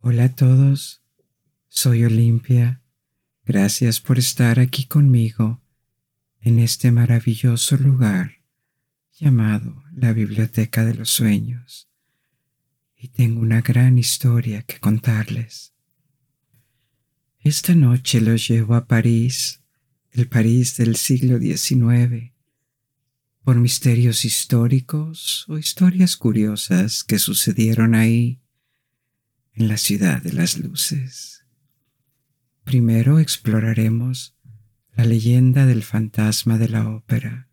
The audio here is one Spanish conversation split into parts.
Hola a todos, soy Olimpia. Gracias por estar aquí conmigo en este maravilloso lugar llamado la Biblioteca de los Sueños. Y tengo una gran historia que contarles. Esta noche los llevo a París, el París del siglo XIX, por misterios históricos o historias curiosas que sucedieron ahí en la ciudad de las luces. Primero exploraremos la leyenda del fantasma de la ópera.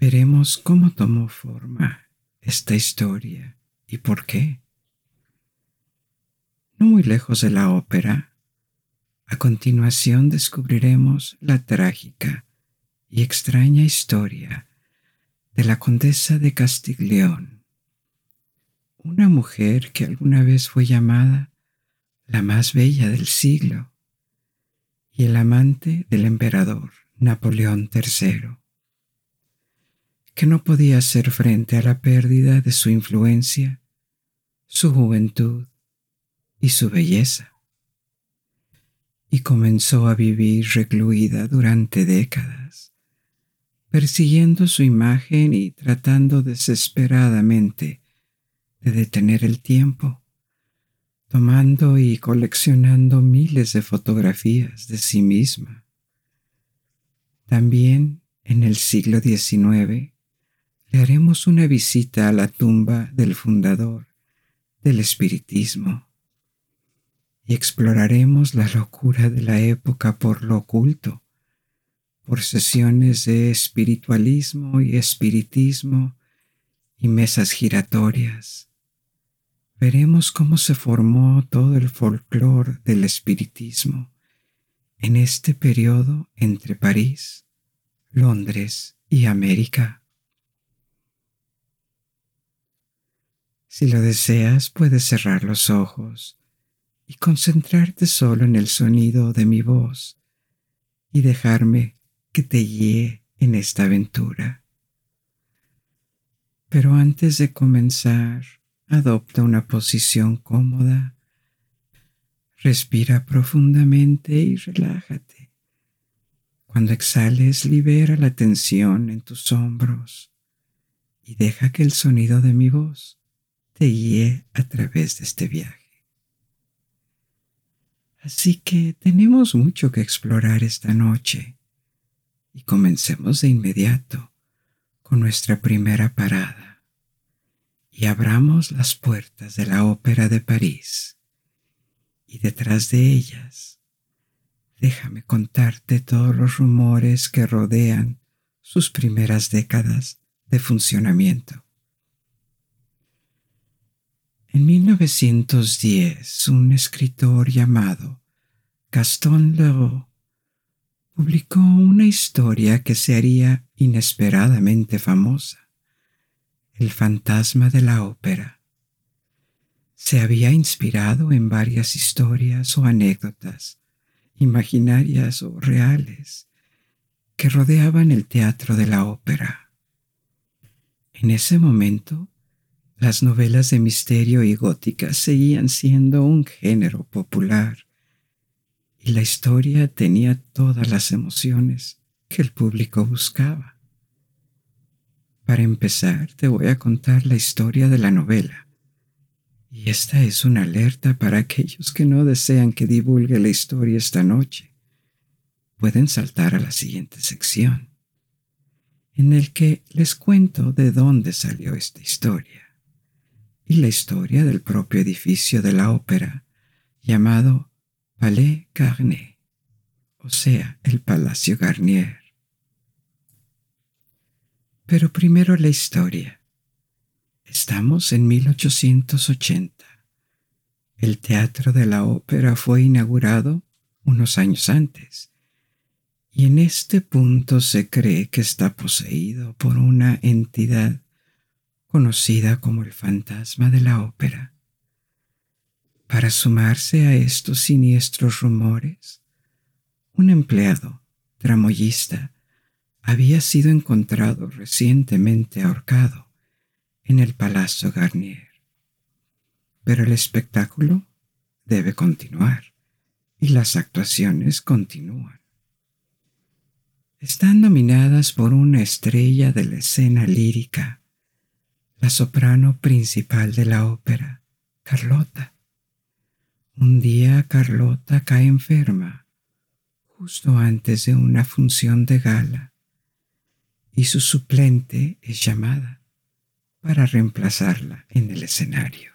Veremos cómo tomó forma esta historia y por qué. No muy lejos de la ópera, a continuación descubriremos la trágica y extraña historia de la condesa de Castiglione una mujer que alguna vez fue llamada la más bella del siglo y el amante del emperador Napoleón III, que no podía hacer frente a la pérdida de su influencia, su juventud y su belleza, y comenzó a vivir recluida durante décadas, persiguiendo su imagen y tratando desesperadamente de detener el tiempo, tomando y coleccionando miles de fotografías de sí misma. También en el siglo XIX le haremos una visita a la tumba del fundador del espiritismo y exploraremos la locura de la época por lo oculto, por sesiones de espiritualismo y espiritismo y mesas giratorias veremos cómo se formó todo el folclore del espiritismo en este periodo entre París, Londres y América. Si lo deseas, puedes cerrar los ojos y concentrarte solo en el sonido de mi voz y dejarme que te guíe en esta aventura. Pero antes de comenzar, Adopta una posición cómoda. Respira profundamente y relájate. Cuando exhales, libera la tensión en tus hombros y deja que el sonido de mi voz te guíe a través de este viaje. Así que tenemos mucho que explorar esta noche y comencemos de inmediato con nuestra primera parada y abramos las puertas de la Ópera de París y detrás de ellas déjame contarte todos los rumores que rodean sus primeras décadas de funcionamiento. En 1910, un escritor llamado Gaston Leroux publicó una historia que se haría inesperadamente famosa el fantasma de la ópera. Se había inspirado en varias historias o anécdotas, imaginarias o reales, que rodeaban el teatro de la ópera. En ese momento, las novelas de misterio y gótica seguían siendo un género popular, y la historia tenía todas las emociones que el público buscaba. Para empezar, te voy a contar la historia de la novela. Y esta es una alerta para aquellos que no desean que divulgue la historia esta noche. Pueden saltar a la siguiente sección, en el que les cuento de dónde salió esta historia y la historia del propio edificio de la ópera llamado Palais Garnier, o sea, el Palacio Garnier. Pero primero la historia. Estamos en 1880. El Teatro de la Ópera fue inaugurado unos años antes, y en este punto se cree que está poseído por una entidad conocida como el fantasma de la ópera. Para sumarse a estos siniestros rumores, un empleado, tramoyista, había sido encontrado recientemente ahorcado en el Palacio Garnier. pero el espectáculo debe continuar y las actuaciones continúan. Están dominadas por una estrella de la escena lírica, la soprano principal de la ópera, Carlota. Un día Carlota cae enferma, justo antes de una función de gala, y su suplente es llamada para reemplazarla en el escenario.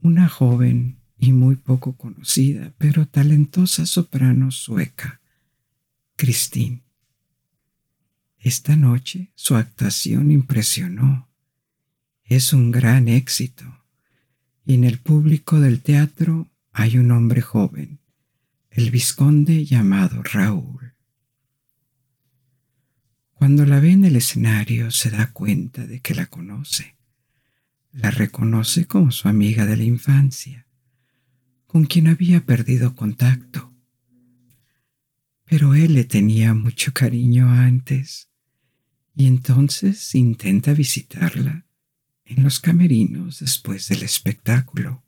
Una joven y muy poco conocida, pero talentosa soprano sueca, Christine. Esta noche su actuación impresionó. Es un gran éxito y en el público del teatro hay un hombre joven, el vizconde llamado Raúl. Cuando la ve en el escenario se da cuenta de que la conoce. La reconoce como su amiga de la infancia, con quien había perdido contacto. Pero él le tenía mucho cariño antes y entonces intenta visitarla en los camerinos después del espectáculo.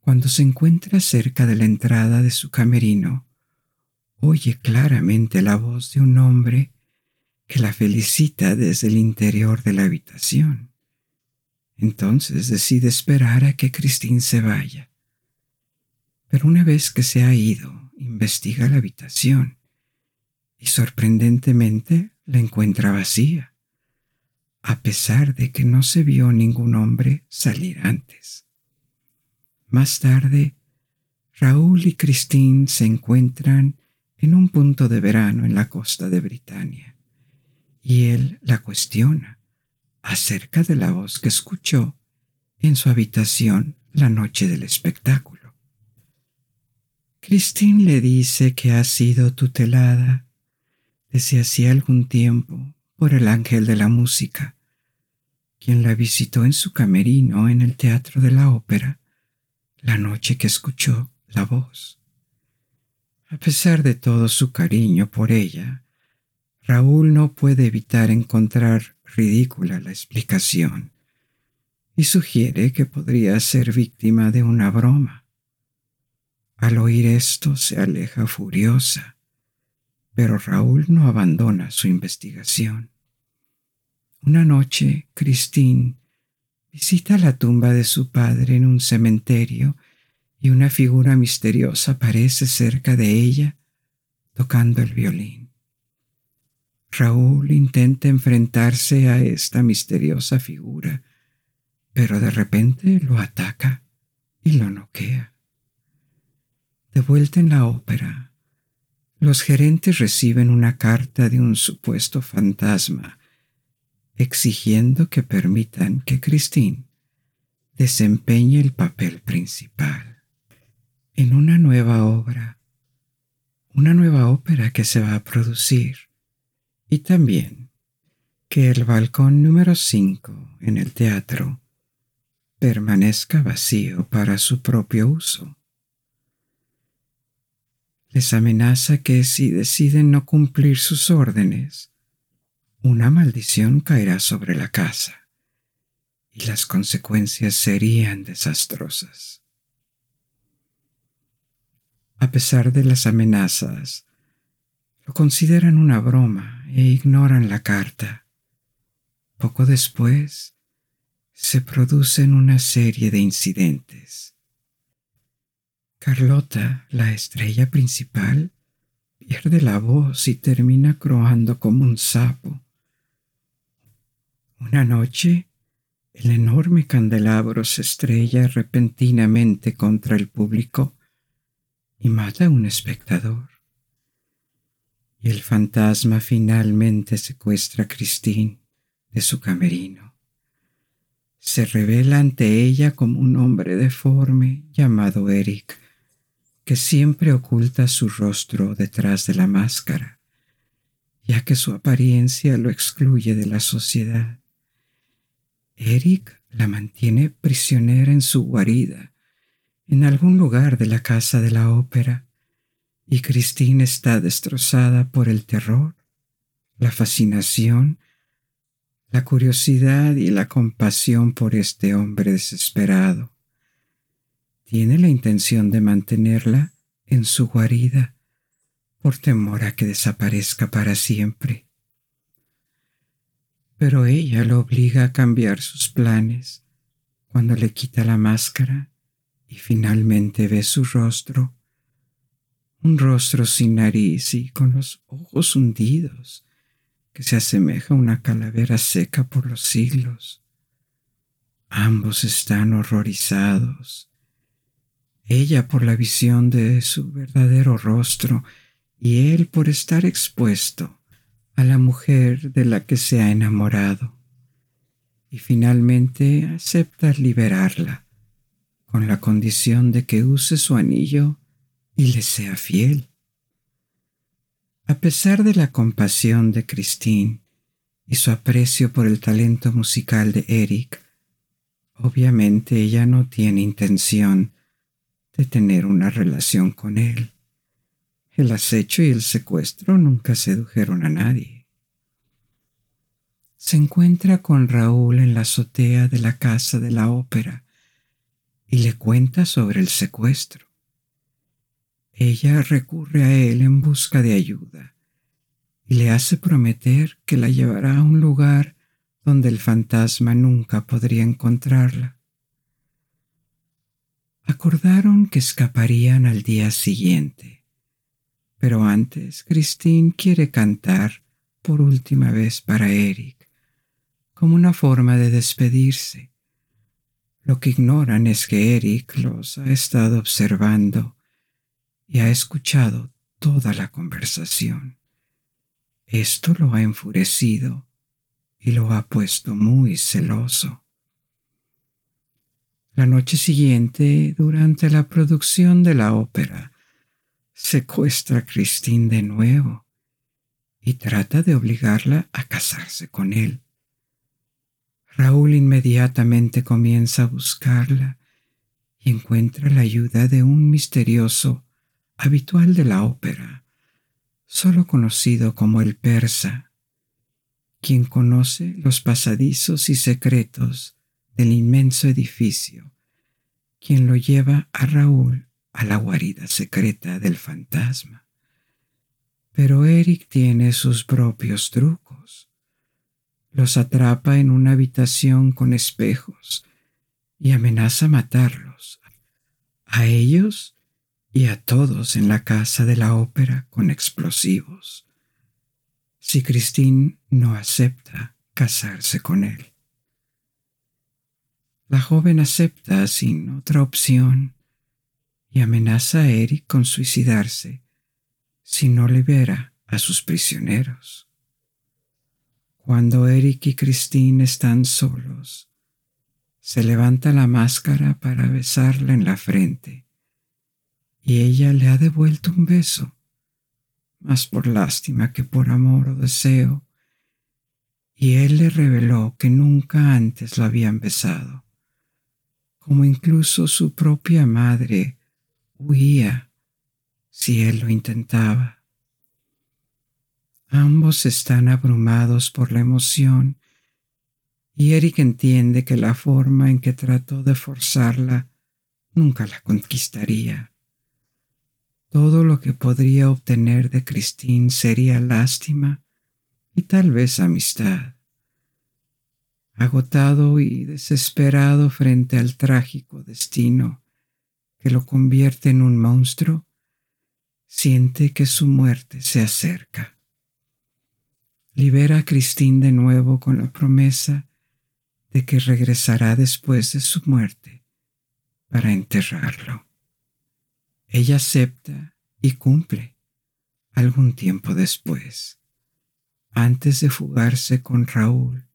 Cuando se encuentra cerca de la entrada de su camerino, oye claramente la voz de un hombre que la felicita desde el interior de la habitación. Entonces decide esperar a que Christine se vaya. Pero una vez que se ha ido, investiga la habitación y sorprendentemente la encuentra vacía a pesar de que no se vio ningún hombre salir antes. Más tarde, Raúl y Christine se encuentran en un punto de verano en la costa de Britania, y él la cuestiona acerca de la voz que escuchó en su habitación la noche del espectáculo. Christine le dice que ha sido tutelada desde hacía algún tiempo por el ángel de la música, quien la visitó en su camerino en el teatro de la ópera la noche que escuchó la voz. A pesar de todo su cariño por ella, Raúl no puede evitar encontrar ridícula la explicación y sugiere que podría ser víctima de una broma. Al oír esto se aleja furiosa pero Raúl no abandona su investigación. Una noche, Christine visita la tumba de su padre en un cementerio y una figura misteriosa aparece cerca de ella tocando el violín. Raúl intenta enfrentarse a esta misteriosa figura, pero de repente lo ataca y lo noquea. De vuelta en la ópera, los gerentes reciben una carta de un supuesto fantasma exigiendo que permitan que Christine desempeñe el papel principal en una nueva obra, una nueva ópera que se va a producir y también que el balcón número 5 en el teatro permanezca vacío para su propio uso les amenaza que si deciden no cumplir sus órdenes, una maldición caerá sobre la casa y las consecuencias serían desastrosas. A pesar de las amenazas, lo consideran una broma e ignoran la carta. Poco después, se producen una serie de incidentes Carlota, la estrella principal, pierde la voz y termina croando como un sapo. Una noche, el enorme candelabro se estrella repentinamente contra el público y mata a un espectador. Y el fantasma finalmente secuestra a Christine de su camerino. Se revela ante ella como un hombre deforme llamado Eric que siempre oculta su rostro detrás de la máscara, ya que su apariencia lo excluye de la sociedad. Eric la mantiene prisionera en su guarida, en algún lugar de la casa de la ópera, y Christine está destrozada por el terror, la fascinación, la curiosidad y la compasión por este hombre desesperado. Tiene la intención de mantenerla en su guarida por temor a que desaparezca para siempre. Pero ella lo obliga a cambiar sus planes cuando le quita la máscara y finalmente ve su rostro, un rostro sin nariz y con los ojos hundidos, que se asemeja a una calavera seca por los siglos. Ambos están horrorizados, ella por la visión de su verdadero rostro y él por estar expuesto a la mujer de la que se ha enamorado. Y finalmente acepta liberarla con la condición de que use su anillo y le sea fiel. A pesar de la compasión de Christine y su aprecio por el talento musical de Eric, obviamente ella no tiene intención de tener una relación con él. El acecho y el secuestro nunca sedujeron a nadie. Se encuentra con Raúl en la azotea de la casa de la ópera y le cuenta sobre el secuestro. Ella recurre a él en busca de ayuda y le hace prometer que la llevará a un lugar donde el fantasma nunca podría encontrarla. Acordaron que escaparían al día siguiente, pero antes Christine quiere cantar por última vez para Eric, como una forma de despedirse. Lo que ignoran es que Eric los ha estado observando y ha escuchado toda la conversación. Esto lo ha enfurecido y lo ha puesto muy celoso. La noche siguiente, durante la producción de la ópera, secuestra a Christine de nuevo y trata de obligarla a casarse con él. Raúl inmediatamente comienza a buscarla y encuentra la ayuda de un misterioso habitual de la ópera, solo conocido como el persa, quien conoce los pasadizos y secretos del inmenso edificio, quien lo lleva a Raúl a la guarida secreta del fantasma. Pero Eric tiene sus propios trucos. Los atrapa en una habitación con espejos y amenaza matarlos, a ellos y a todos en la casa de la ópera con explosivos, si Christine no acepta casarse con él. La joven acepta sin otra opción y amenaza a Eric con suicidarse si no libera a sus prisioneros. Cuando Eric y Christine están solos, se levanta la máscara para besarla en la frente y ella le ha devuelto un beso, más por lástima que por amor o deseo, y él le reveló que nunca antes lo habían besado, como incluso su propia madre huía si él lo intentaba. Ambos están abrumados por la emoción y Eric entiende que la forma en que trató de forzarla nunca la conquistaría. Todo lo que podría obtener de Christine sería lástima y tal vez amistad. Agotado y desesperado frente al trágico destino que lo convierte en un monstruo, siente que su muerte se acerca. Libera a Christine de nuevo con la promesa de que regresará después de su muerte para enterrarlo. Ella acepta y cumple algún tiempo después, antes de fugarse con Raúl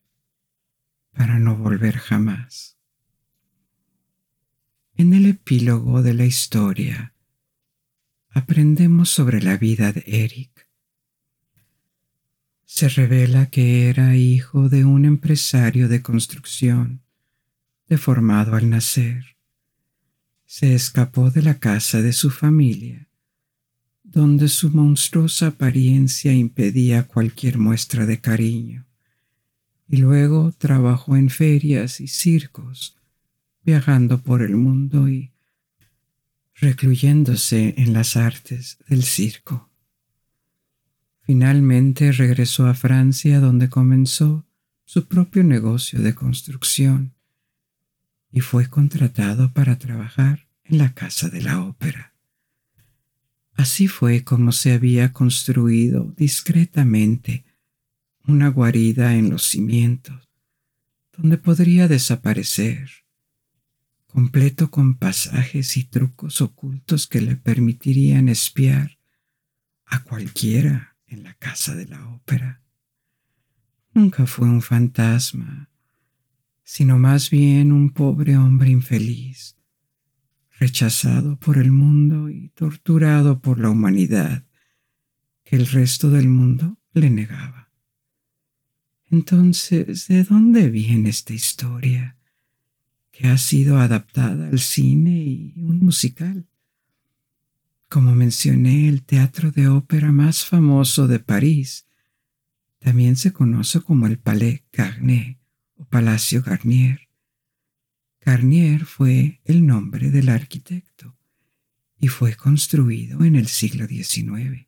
para no volver jamás. En el epílogo de la historia aprendemos sobre la vida de Eric. Se revela que era hijo de un empresario de construcción, deformado al nacer se escapó de la casa de su familia, donde su monstruosa apariencia impedía cualquier muestra de cariño, y luego trabajó en ferias y circos, viajando por el mundo y recluyéndose en las artes del circo. Finalmente regresó a Francia donde comenzó su propio negocio de construcción y fue contratado para trabajar en la Casa de la Ópera. Así fue como se había construido discretamente una guarida en los cimientos, donde podría desaparecer, completo con pasajes y trucos ocultos que le permitirían espiar a cualquiera en la casa de la ópera. Nunca fue un fantasma, sino más bien un pobre hombre infeliz, rechazado por el mundo y torturado por la humanidad que el resto del mundo le negaba. Entonces, ¿de dónde viene esta historia que ha sido adaptada al cine y un musical? Como mencioné, el teatro de ópera más famoso de París también se conoce como el Palais Garnier o Palacio Garnier. Garnier fue el nombre del arquitecto y fue construido en el siglo XIX,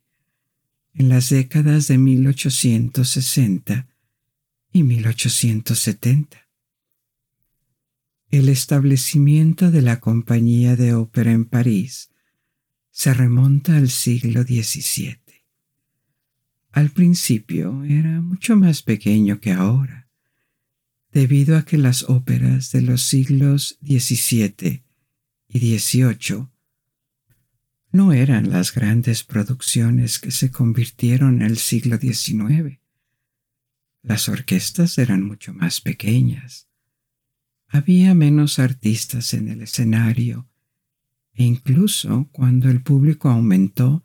en las décadas de 1860 y 1870. El establecimiento de la compañía de ópera en París se remonta al siglo XVII. Al principio era mucho más pequeño que ahora, debido a que las óperas de los siglos XVII y XVIII no eran las grandes producciones que se convirtieron en el siglo XIX. Las orquestas eran mucho más pequeñas. Había menos artistas en el escenario e incluso cuando el público aumentó,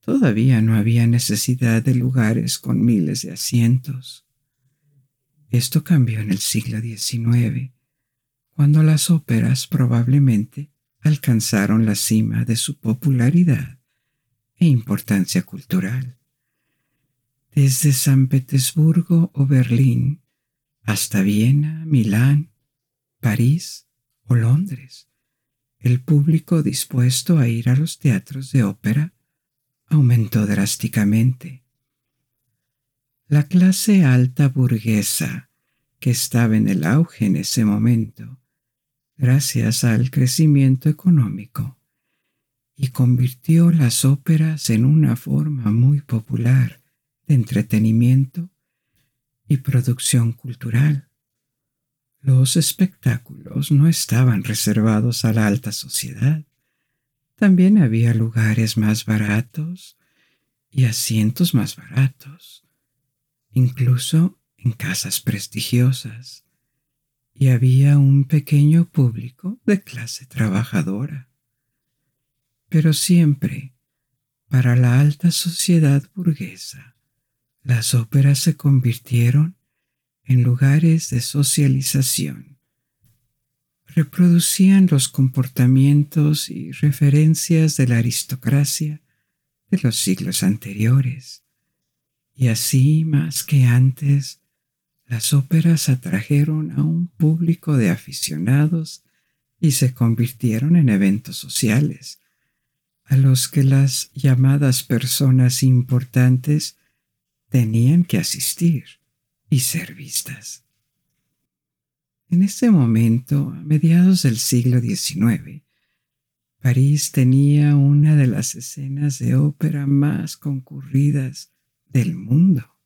todavía no había necesidad de lugares con miles de asientos. Esto cambió en el siglo XIX, cuando las óperas probablemente alcanzaron la cima de su popularidad e importancia cultural desde San Petersburgo o Berlín hasta Viena, Milán, París o Londres. El público dispuesto a ir a los teatros de ópera aumentó drásticamente. La clase alta burguesa, que estaba en el auge en ese momento, gracias al crecimiento económico, y convirtió las óperas en una forma muy popular entretenimiento y producción cultural. Los espectáculos no estaban reservados a la alta sociedad. También había lugares más baratos y asientos más baratos, incluso en casas prestigiosas, y había un pequeño público de clase trabajadora. Pero siempre, para la alta sociedad burguesa, las óperas se convirtieron en lugares de socialización. Reproducían los comportamientos y referencias de la aristocracia de los siglos anteriores. Y así, más que antes, las óperas atrajeron a un público de aficionados y se convirtieron en eventos sociales, a los que las llamadas personas importantes tenían que asistir y ser vistas. En ese momento, a mediados del siglo XIX, París tenía una de las escenas de ópera más concurridas del mundo.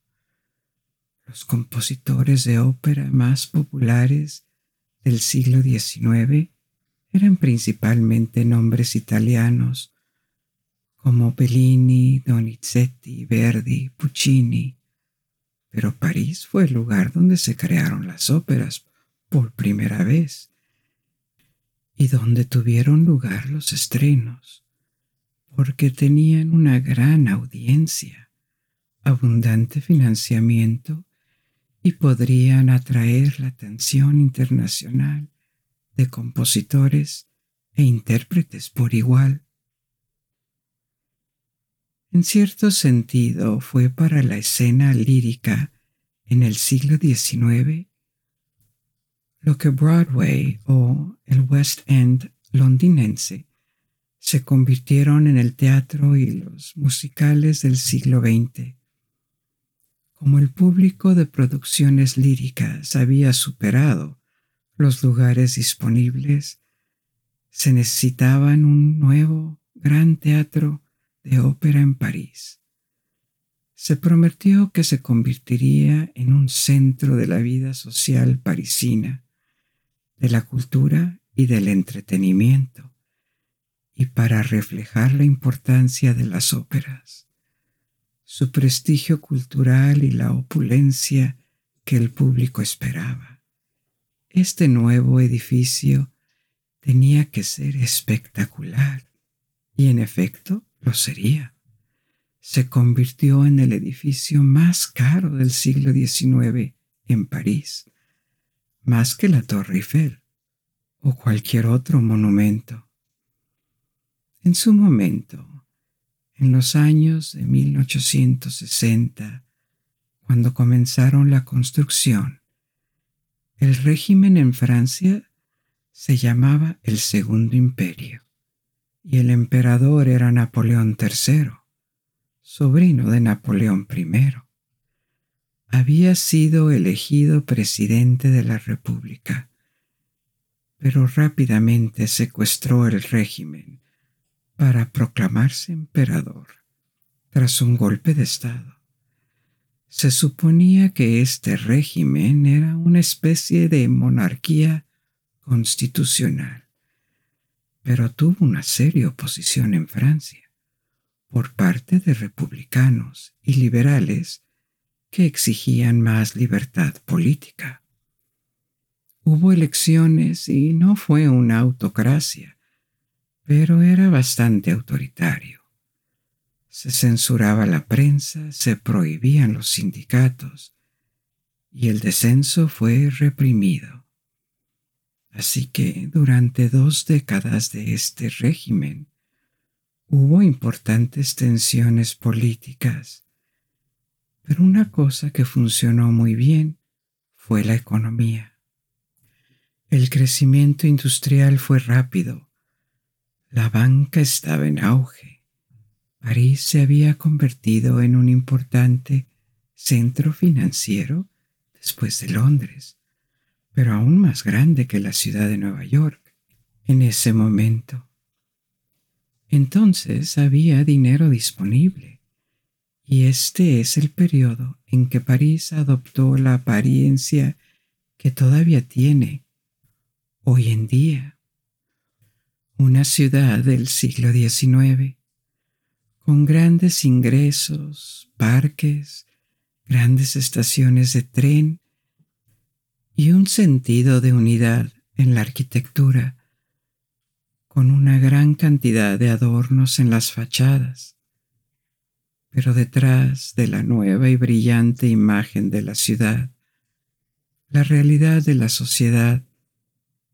Los compositores de ópera más populares del siglo XIX eran principalmente nombres italianos como Bellini, Donizetti, Verdi, Puccini. Pero París fue el lugar donde se crearon las óperas por primera vez y donde tuvieron lugar los estrenos, porque tenían una gran audiencia, abundante financiamiento y podrían atraer la atención internacional de compositores e intérpretes por igual en cierto sentido fue para la escena lírica en el siglo XIX, lo que Broadway o el West End londinense se convirtieron en el teatro y los musicales del siglo XX. Como el público de producciones líricas había superado los lugares disponibles, se necesitaban un nuevo gran teatro de ópera en París. Se prometió que se convertiría en un centro de la vida social parisina, de la cultura y del entretenimiento y para reflejar la importancia de las óperas, su prestigio cultural y la opulencia que el público esperaba. Este nuevo edificio tenía que ser espectacular y en efecto lo sería. Se convirtió en el edificio más caro del siglo XIX en París, más que la Torre Eiffel o cualquier otro monumento. En su momento, en los años de 1860, cuando comenzaron la construcción, el régimen en Francia se llamaba el Segundo Imperio y el emperador era Napoleón III, sobrino de Napoleón I. Había sido elegido presidente de la República, pero rápidamente secuestró el régimen para proclamarse emperador tras un golpe de Estado. Se suponía que este régimen era una especie de monarquía constitucional, pero tuvo una seria oposición en Francia por parte de republicanos y liberales que exigían más libertad política. Hubo elecciones y no fue una autocracia pero era bastante autoritario. Se censuraba la prensa, se prohibían los sindicatos y el descenso fue reprimido. Así que durante dos décadas de este régimen hubo importantes tensiones políticas, pero una cosa que funcionó muy bien fue la economía. El crecimiento industrial fue rápido la banca estaba en auge. París se había convertido en un importante centro financiero después de Londres, pero aún más grande que la ciudad de Nueva York en ese momento. Entonces había dinero disponible, y este es el periodo en que París adoptó la apariencia que todavía tiene hoy en día una ciudad del siglo XIX, con grandes ingresos, parques, grandes estaciones de tren y un sentido de unidad en la arquitectura, con una gran cantidad de adornos en las fachadas. Pero detrás de la nueva y brillante imagen de la ciudad, la realidad de la sociedad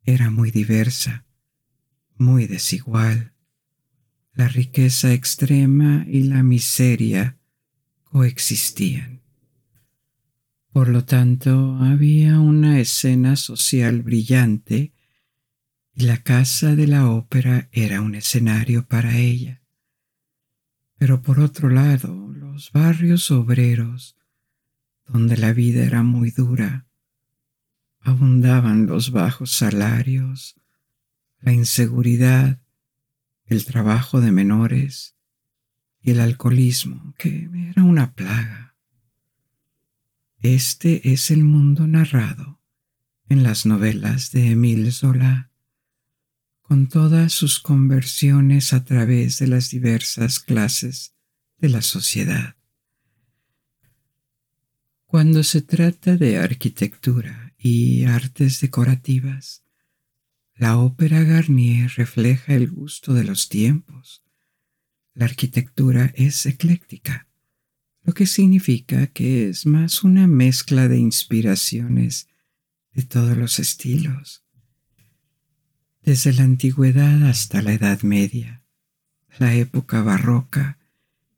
era muy diversa muy desigual. La riqueza extrema y la miseria coexistían. Por lo tanto, había una escena social brillante y la casa de la ópera era un escenario para ella. Pero por otro lado, los barrios obreros, donde la vida era muy dura, abundaban los bajos salarios, la inseguridad, el trabajo de menores y el alcoholismo, que era una plaga. Este es el mundo narrado en las novelas de Émile Zola, con todas sus conversiones a través de las diversas clases de la sociedad. Cuando se trata de arquitectura y artes decorativas, la ópera Garnier refleja el gusto de los tiempos. La arquitectura es ecléctica, lo que significa que es más una mezcla de inspiraciones de todos los estilos, desde la antigüedad hasta la Edad Media, la época barroca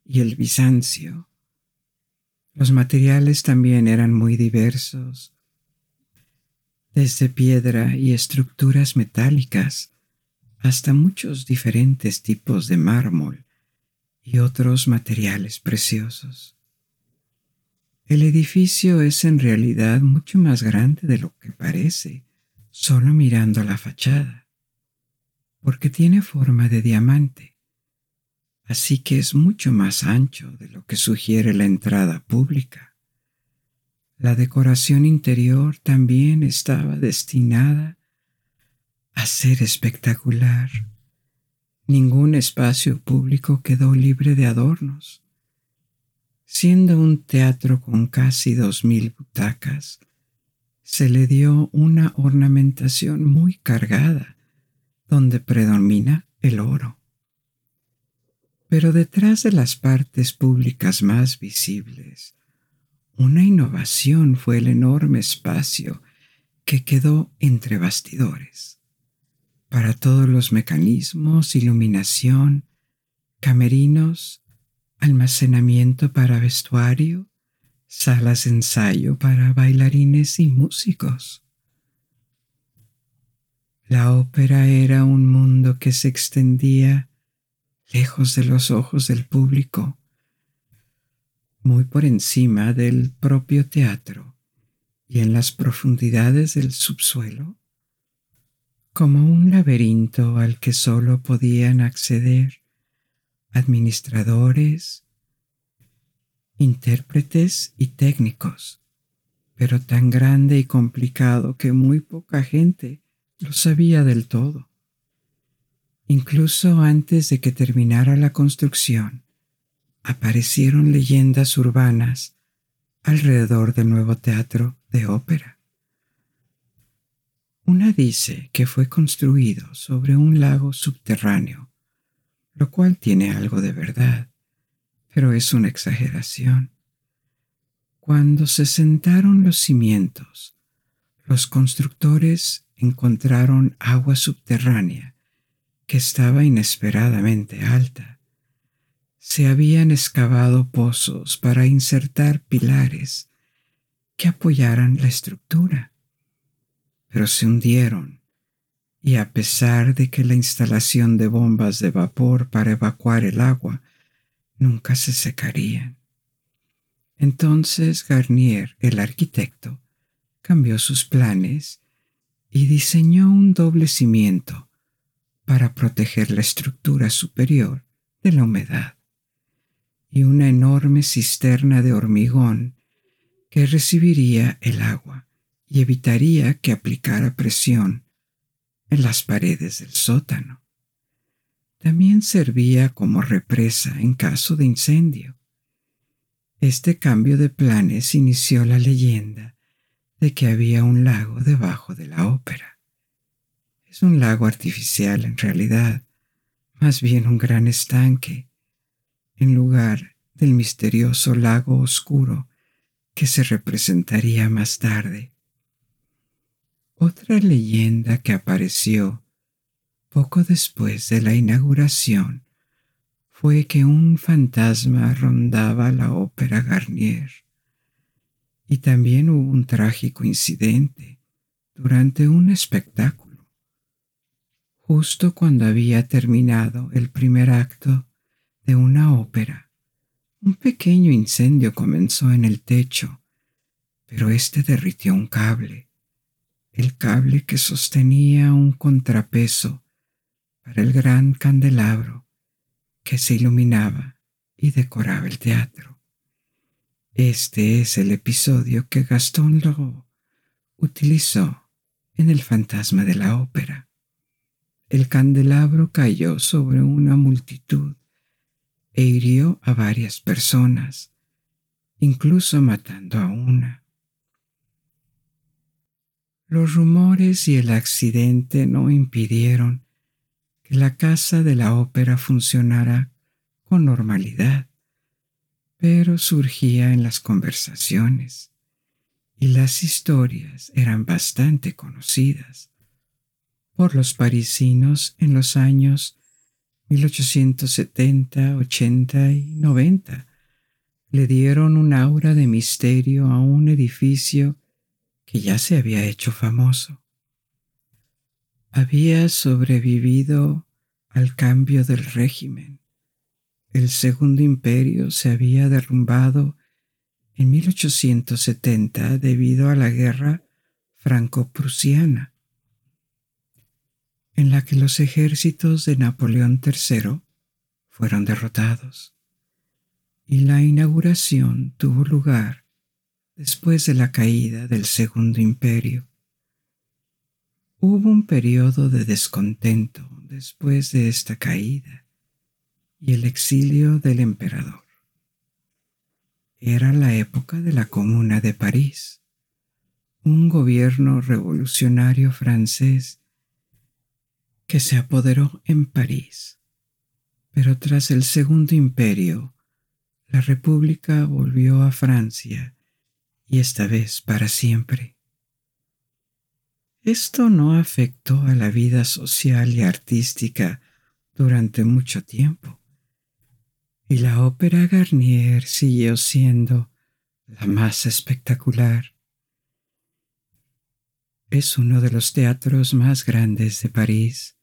y el Bizancio. Los materiales también eran muy diversos, desde piedra y estructuras metálicas hasta muchos diferentes tipos de mármol y otros materiales preciosos. El edificio es en realidad mucho más grande de lo que parece, solo mirando la fachada, porque tiene forma de diamante, así que es mucho más ancho de lo que sugiere la entrada pública. La decoración interior también estaba destinada a ser espectacular. Ningún espacio público quedó libre de adornos Siendo un teatro con casi dos mil butacas, se le dio una ornamentación muy cargada, donde predomina el oro. Pero detrás de las partes públicas más visibles, una innovación fue el enorme espacio que quedó entre bastidores. Para todos los mecanismos, iluminación, camerinos almacenamiento para vestuario, salas de ensayo para bailarines y músicos. La ópera era un mundo que se extendía lejos de los ojos del público, muy por encima del propio teatro y en las profundidades del subsuelo, como un laberinto al que solo podían acceder administradores, intérpretes y técnicos, pero tan grande y complicado que muy poca gente lo sabía del todo. Incluso antes de que terminara la construcción, aparecieron leyendas urbanas alrededor del nuevo teatro de ópera. Una dice que fue construido sobre un lago subterráneo lo cual tiene algo de verdad, pero es una exageración. Cuando se sentaron los cimientos, los constructores encontraron agua subterránea que estaba inesperadamente alta. Se habían excavado pozos para insertar pilares que apoyaran la estructura, pero se hundieron y a pesar de que la instalación de bombas de vapor para evacuar el agua nunca se secarían. Entonces Garnier, el arquitecto, cambió sus planes y diseñó un doble cimiento para proteger la estructura superior de la humedad y una enorme cisterna de hormigón que recibiría el agua y evitaría que aplicara presión en las paredes del sótano. También servía como represa en caso de incendio. Este cambio de planes inició la leyenda de que había un lago debajo de la ópera. Es un lago artificial en realidad, más bien un gran estanque, en lugar del misterioso lago oscuro que se representaría más tarde otra leyenda que apareció poco después de la inauguración fue que un fantasma rondaba la ópera Garnier. Y también hubo un trágico incidente durante un espectáculo. Justo cuando había terminado el primer acto de una ópera, un pequeño incendio comenzó en el techo, pero este derritió un cable el cable que sostenía un contrapeso para el gran candelabro que se iluminaba y decoraba el teatro. Este es el episodio que Gastón Leroux utilizó en El fantasma de la ópera. El candelabro cayó sobre una multitud e hirió a varias personas, incluso matando a una. Los rumores y el accidente no impidieron que la casa de la ópera funcionara con normalidad, pero surgía en las conversaciones y las historias eran bastante conocidas por los parisinos en los años 1870, 80 y 90, le dieron un aura de misterio a un edificio que ya se había hecho famoso. Había sobrevivido al cambio del régimen. El Segundo Imperio se había derrumbado en 1870 debido a la guerra franco-prusiana, en la que los ejércitos de Napoleón III fueron derrotados y la inauguración tuvo lugar después de la caída del Segundo Imperio. Hubo un periodo de descontento después de esta caída y el exilio del emperador. Era la época de la Comuna de París, un gobierno revolucionario francés que se apoderó en París. Pero tras el Segundo Imperio, la República volvió a Francia y esta vez para siempre. Esto no afectó a la vida social y artística durante mucho tiempo, y la ópera Garnier siguió siendo la más espectacular. Es uno de los teatros más grandes de París,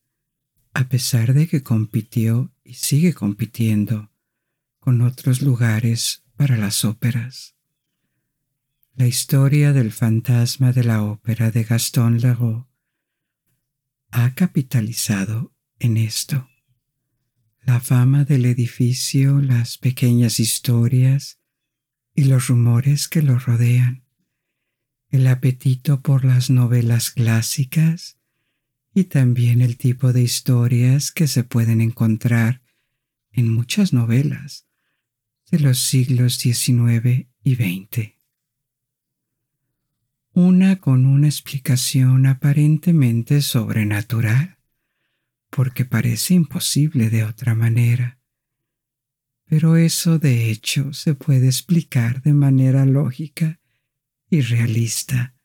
a pesar de que compitió y sigue compitiendo con otros lugares para las óperas. La historia del fantasma de la ópera de Gaston Leroux ha capitalizado en esto. La fama del edificio, las pequeñas historias y los rumores que lo rodean, el apetito por las novelas clásicas y también el tipo de historias que se pueden encontrar en muchas novelas de los siglos XIX y XX una con una explicación aparentemente sobrenatural, porque parece imposible de otra manera. Pero eso de hecho se puede explicar de manera lógica y realista.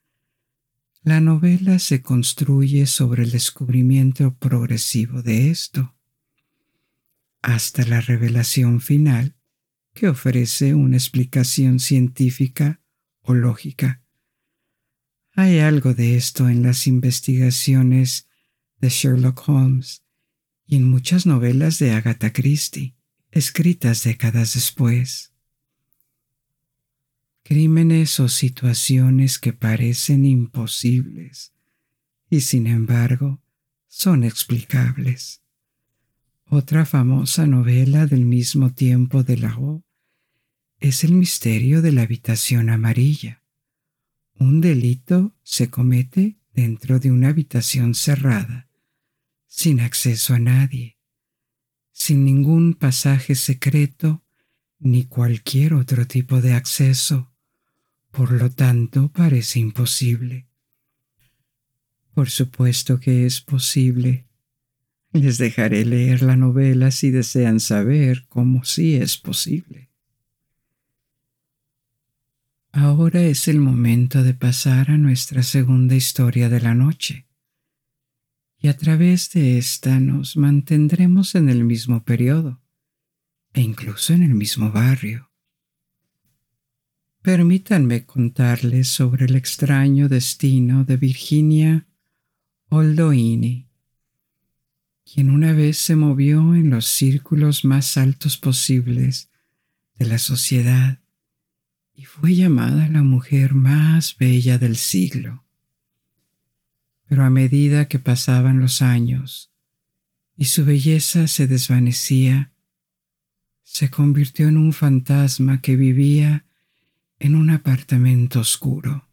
La novela se construye sobre el descubrimiento progresivo de esto, hasta la revelación final que ofrece una explicación científica o lógica hay algo de esto en las investigaciones de Sherlock Holmes y en muchas novelas de Agatha Christie, escritas décadas después. Crímenes o situaciones que parecen imposibles y sin embargo son explicables. Otra famosa novela del mismo tiempo de la O es El misterio de la habitación amarilla un delito se comete dentro de una habitación cerrada, sin acceso a nadie, sin ningún pasaje secreto ni cualquier otro tipo de acceso. Por lo tanto, parece imposible. Por supuesto que es posible. Les dejaré leer la novela si desean saber cómo sí es posible. Ahora es el momento de pasar a nuestra segunda historia de la noche, y a través de esta nos mantendremos en el mismo periodo e incluso en el mismo barrio. Permítanme contarles sobre el extraño destino de Virginia Oldoini, quien una vez se movió en los círculos más altos posibles de la sociedad y fue llamada la mujer más bella del siglo. Pero a medida que pasaban los años y su belleza se desvanecía, se convirtió en un fantasma que vivía en un apartamento oscuro,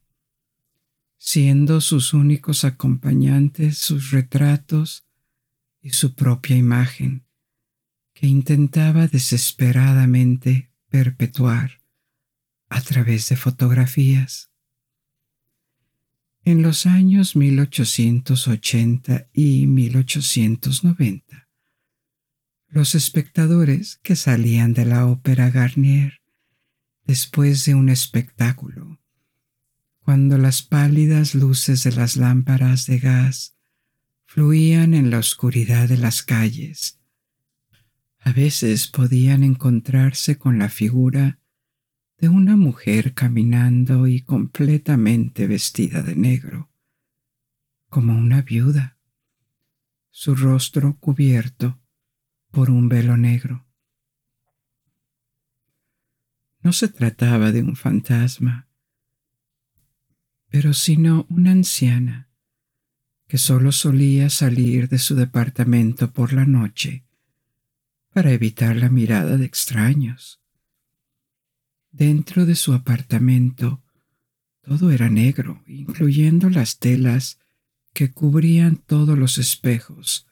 siendo sus únicos acompañantes sus retratos y su propia imagen, que intentaba desesperadamente perpetuar a través de fotografías. En los años 1880 y 1890, los espectadores que salían de la ópera Garnier después de un espectáculo, cuando las pálidas luces de las lámparas de gas fluían en la oscuridad de las calles, a veces podían encontrarse con la figura de una mujer caminando y completamente vestida de negro, como una viuda, su rostro cubierto por un velo negro. No se trataba de un fantasma, pero sino una anciana que solo solía salir de su departamento por la noche para evitar la mirada de extraños. Dentro de su apartamento todo era negro, incluyendo las telas que cubrían todos los espejos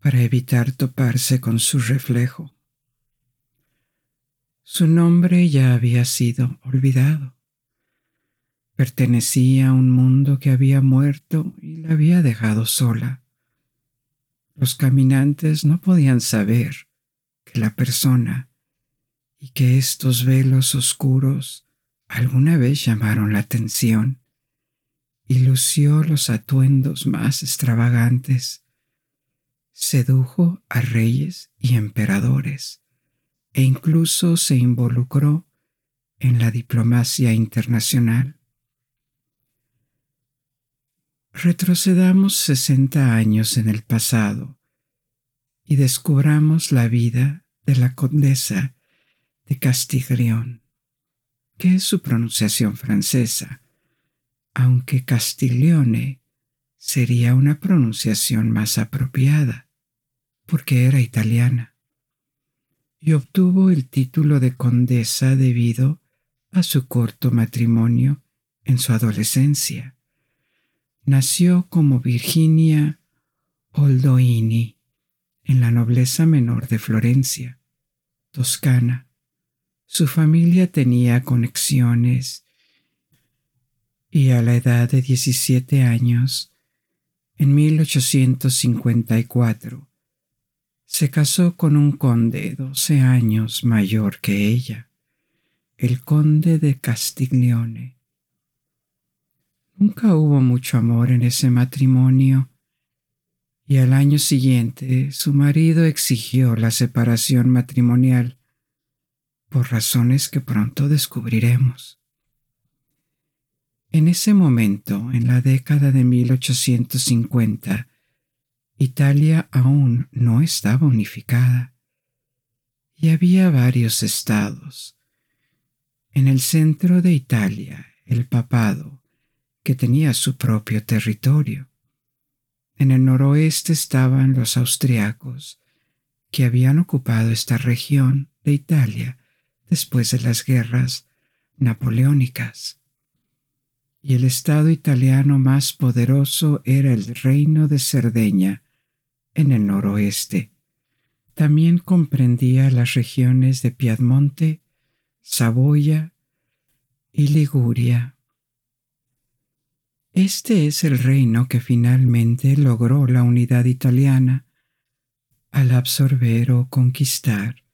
para evitar toparse con su reflejo. Su nombre ya había sido olvidado. Pertenecía a un mundo que había muerto y la había dejado sola. Los caminantes no podían saber que la persona y que estos velos oscuros alguna vez llamaron la atención y lució los atuendos más extravagantes. Sedujo a reyes y emperadores e incluso se involucró en la diplomacia internacional. Retrocedamos sesenta años en el pasado y descubramos la vida de la condesa de Castiglione, que es su pronunciación francesa, aunque Castiglione sería una pronunciación más apropiada, porque era italiana, y obtuvo el título de condesa debido a su corto matrimonio en su adolescencia. Nació como Virginia Oldoini en la nobleza menor de Florencia, Toscana. Su familia tenía conexiones y a la edad de 17 años, en 1854, se casó con un conde 12 años mayor que ella, el conde de Castiglione. Nunca hubo mucho amor en ese matrimonio y al año siguiente su marido exigió la separación matrimonial por razones que pronto descubriremos. En ese momento, en la década de 1850, Italia aún no estaba unificada y había varios estados. En el centro de Italia, el papado, que tenía su propio territorio. En el noroeste estaban los austriacos, que habían ocupado esta región de Italia después de las guerras napoleónicas. Y el estado italiano más poderoso era el reino de Cerdeña, en el noroeste. También comprendía las regiones de Piamonte, Saboya y Liguria. Este es el reino que finalmente logró la unidad italiana al absorber o conquistar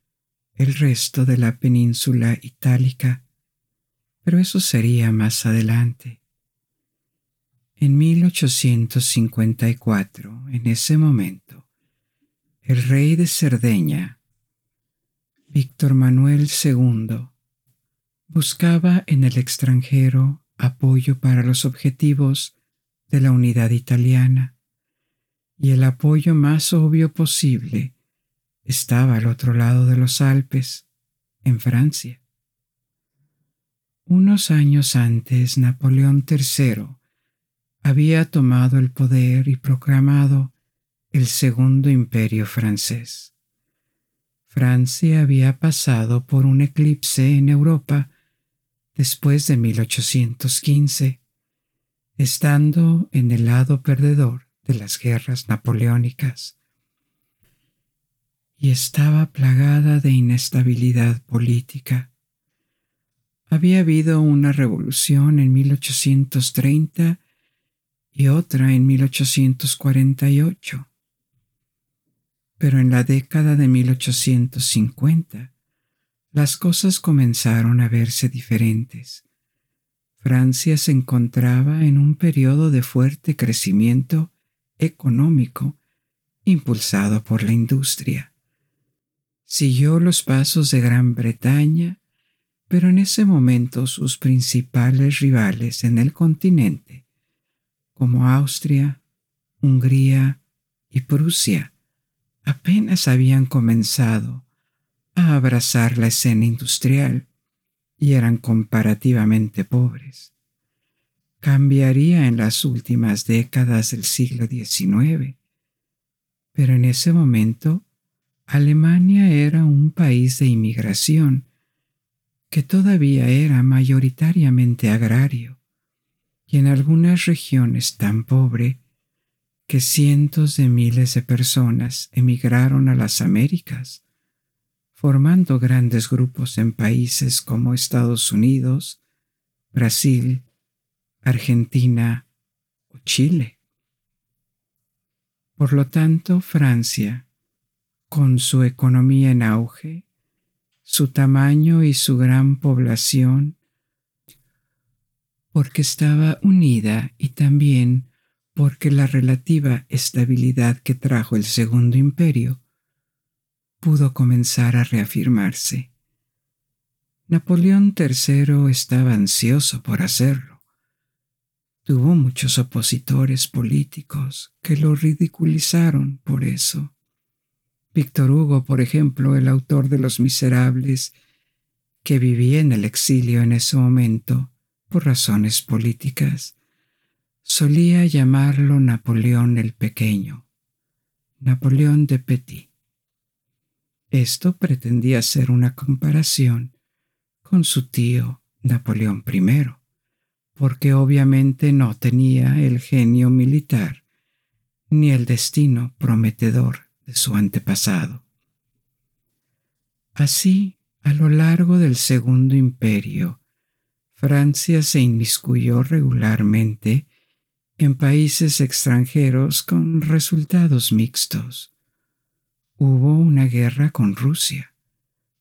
el resto de la península itálica, pero eso sería más adelante. En 1854, en ese momento, el rey de Cerdeña, Víctor Manuel II, buscaba en el extranjero apoyo para los objetivos de la unidad italiana, y el apoyo más obvio posible estaba al otro lado de los Alpes, en Francia. Unos años antes, Napoleón III había tomado el poder y proclamado el Segundo Imperio francés. Francia había pasado por un eclipse en Europa después de 1815, estando en el lado perdedor de las guerras napoleónicas, y estaba plagada de inestabilidad política. Había habido una revolución en 1830 y otra en 1848. Pero en la década de 1850, las cosas comenzaron a verse diferentes. Francia se encontraba en un periodo de fuerte crecimiento económico impulsado por la industria. Siguió los pasos de Gran Bretaña pero en ese momento sus principales rivales en el continente, como Austria, Hungría y Prusia, apenas habían comenzado a abrazar la escena industrial y eran comparativamente pobres. Cambiaría en las últimas décadas del siglo XIX, pero en ese momento Alemania era un país de inmigración que todavía era mayoritariamente agrario y en algunas regiones tan pobre que cientos de miles de personas emigraron a las Américas, formando grandes grupos en países como Estados Unidos, Brasil, Argentina o Chile. Por lo tanto, Francia, con su economía en auge, su tamaño y su gran población, porque estaba unida y también porque la relativa estabilidad que trajo el Segundo Imperio pudo comenzar a reafirmarse. Napoleón III estaba ansioso por hacerlo. Tuvo muchos opositores políticos que lo ridiculizaron por eso. Víctor Hugo, por ejemplo, el autor de Los Miserables, que vivía en el exilio en ese momento por razones políticas, solía llamarlo Napoleón el Pequeño, Napoleón de Petit. Esto pretendía ser una comparación con su tío Napoleón I, porque obviamente no tenía el genio militar ni el destino prometedor de su antepasado. Así, a lo largo del Segundo Imperio, Francia se inmiscuyó regularmente en países extranjeros con resultados mixtos. Hubo una guerra con Rusia,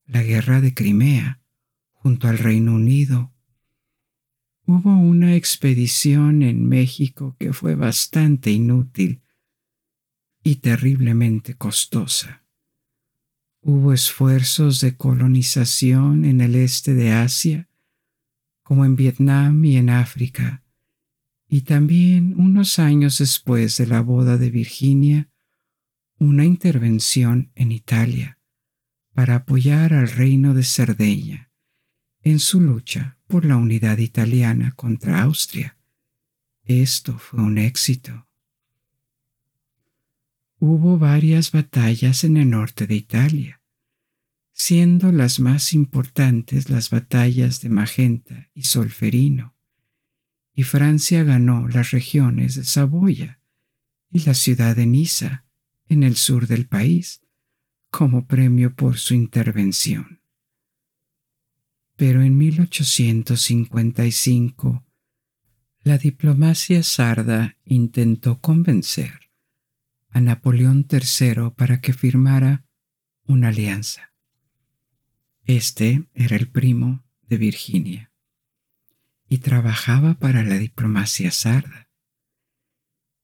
la guerra de Crimea, junto al Reino Unido. Hubo una expedición en México que fue bastante inútil y terriblemente costosa. Hubo esfuerzos de colonización en el este de Asia, como en Vietnam y en África, y también unos años después de la boda de Virginia, una intervención en Italia para apoyar al reino de Cerdeña en su lucha por la unidad italiana contra Austria. Esto fue un éxito hubo varias batallas en el norte de Italia, siendo las más importantes las batallas de Magenta y Solferino, y Francia ganó las regiones de Saboya y la ciudad de Niza en el sur del país como premio por su intervención. Pero en 1855 la diplomacia sarda intentó convencer a Napoleón III para que firmara una alianza. Este era el primo de Virginia y trabajaba para la diplomacia sarda.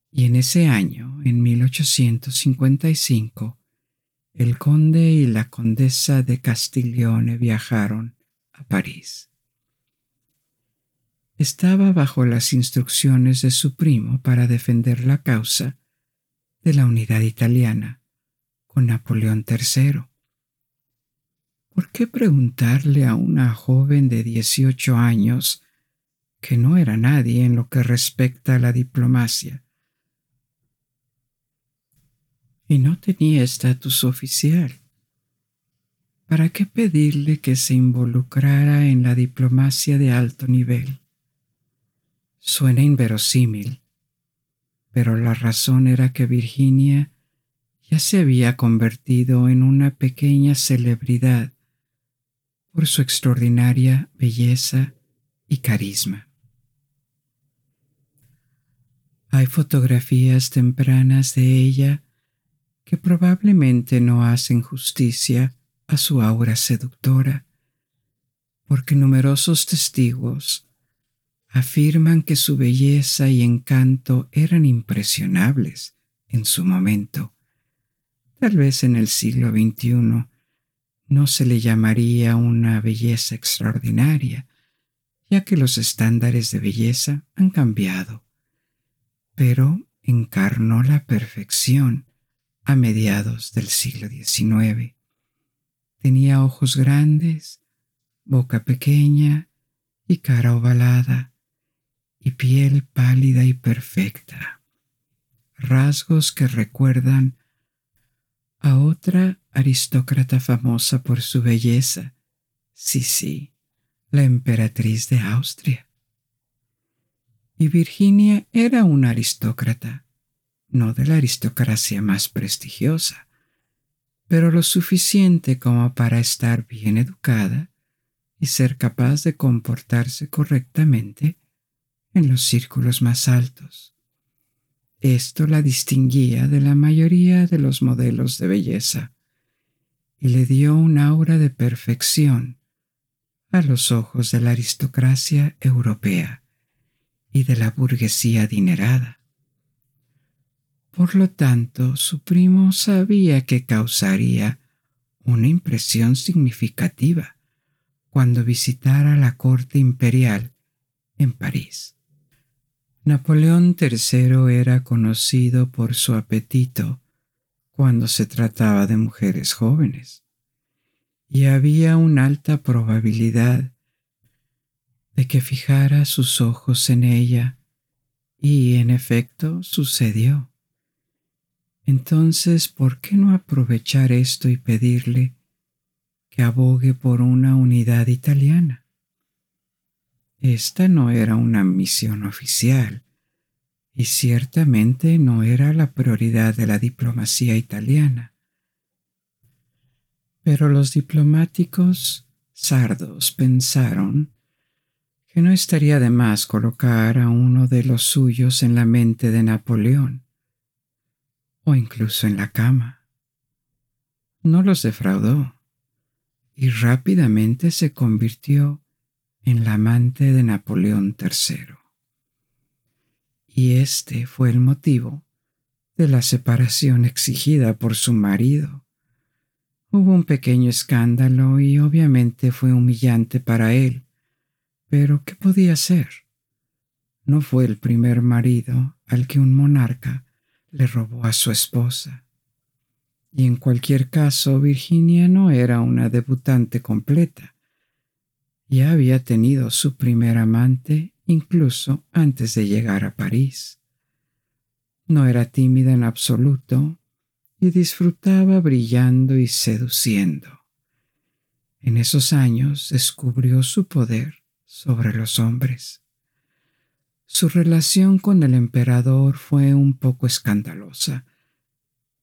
Y en ese año, en 1855, el conde y la condesa de Castiglione viajaron a París. Estaba bajo las instrucciones de su primo para defender la causa de la unidad italiana con Napoleón III. ¿Por qué preguntarle a una joven de 18 años que no era nadie en lo que respecta a la diplomacia? Y no tenía estatus oficial. ¿Para qué pedirle que se involucrara en la diplomacia de alto nivel? Suena inverosímil, pero la razón era que Virginia ya se había convertido en una pequeña celebridad por su extraordinaria belleza y carisma. Hay fotografías tempranas de ella que probablemente no hacen justicia a su aura seductora, porque numerosos testigos afirman que su belleza y encanto eran impresionables en su momento. Tal vez en el siglo XXI no se le llamaría una belleza extraordinaria, ya que los estándares de belleza han cambiado, pero encarnó la perfección a mediados del siglo XIX. Tenía ojos grandes, boca pequeña y cara ovalada, y piel pálida y perfecta, rasgos que recuerdan a otra aristócrata famosa por su belleza, sí, sí, la emperatriz de Austria. Y Virginia era una aristócrata, no de la aristocracia más prestigiosa, pero lo suficiente como para estar bien educada y ser capaz de comportarse correctamente en los círculos más altos. Esto la distinguía de la mayoría de los modelos de belleza y le dio un aura de perfección a los ojos de la aristocracia europea y de la burguesía adinerada. Por lo tanto, su primo sabía que causaría una impresión significativa cuando visitara la corte imperial en París. Napoleón III era conocido por su apetito cuando se trataba de mujeres jóvenes, y había una alta probabilidad de que fijara sus ojos en ella, y en efecto sucedió. Entonces, ¿por qué no aprovechar esto y pedirle que abogue por una unidad italiana? Esta no era una misión oficial y ciertamente no era la prioridad de la diplomacia italiana. Pero los diplomáticos sardos pensaron que no estaría de más colocar a uno de los suyos en la mente de Napoleón o incluso en la cama. No los defraudó y rápidamente se convirtió en la amante de Napoleón III. Y este fue el motivo de la separación exigida por su marido. Hubo un pequeño escándalo y obviamente fue humillante para él, pero ¿qué podía hacer? No fue el primer marido al que un monarca le robó a su esposa. Y en cualquier caso, Virginia no era una debutante completa ya había tenido su primer amante incluso antes de llegar a París. No era tímida en absoluto y disfrutaba brillando y seduciendo. En esos años descubrió su poder sobre los hombres. Su relación con el emperador fue un poco escandalosa,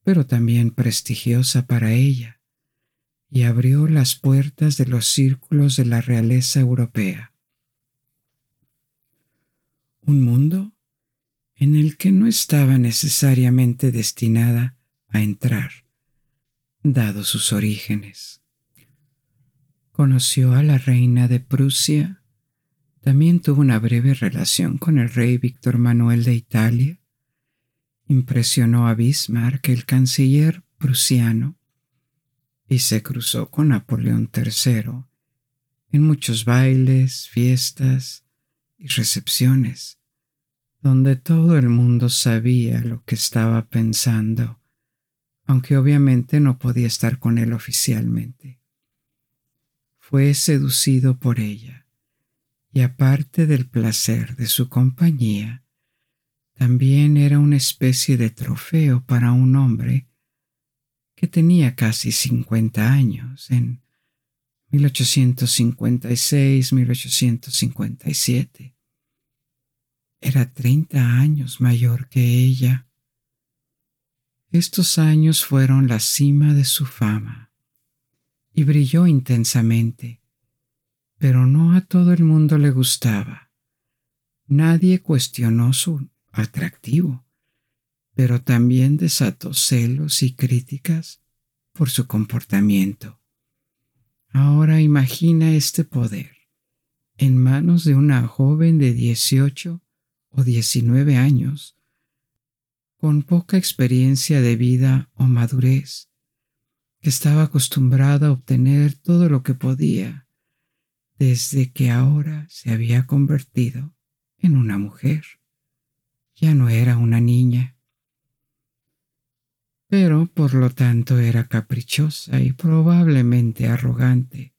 pero también prestigiosa para ella y abrió las puertas de los círculos de la realeza europea. Un mundo en el que no estaba necesariamente destinada a entrar, dado sus orígenes. Conoció a la reina de Prusia, también tuvo una breve relación con el rey Víctor Manuel de Italia, impresionó a Bismarck, el canciller prusiano, y se cruzó con Napoleón III en muchos bailes, fiestas y recepciones, donde todo el mundo sabía lo que estaba pensando, aunque obviamente no podía estar con él oficialmente. Fue seducido por ella, y aparte del placer de su compañía, también era una especie de trofeo para un hombre que tenía casi 50 años en 1856-1857. Era 30 años mayor que ella. Estos años fueron la cima de su fama y brilló intensamente, pero no a todo el mundo le gustaba. Nadie cuestionó su atractivo pero también desató celos y críticas por su comportamiento. Ahora imagina este poder en manos de una joven de 18 o 19 años, con poca experiencia de vida o madurez, que estaba acostumbrada a obtener todo lo que podía desde que ahora se había convertido en una mujer. Ya no era una niña. Pero por lo tanto era caprichosa y probablemente arrogante,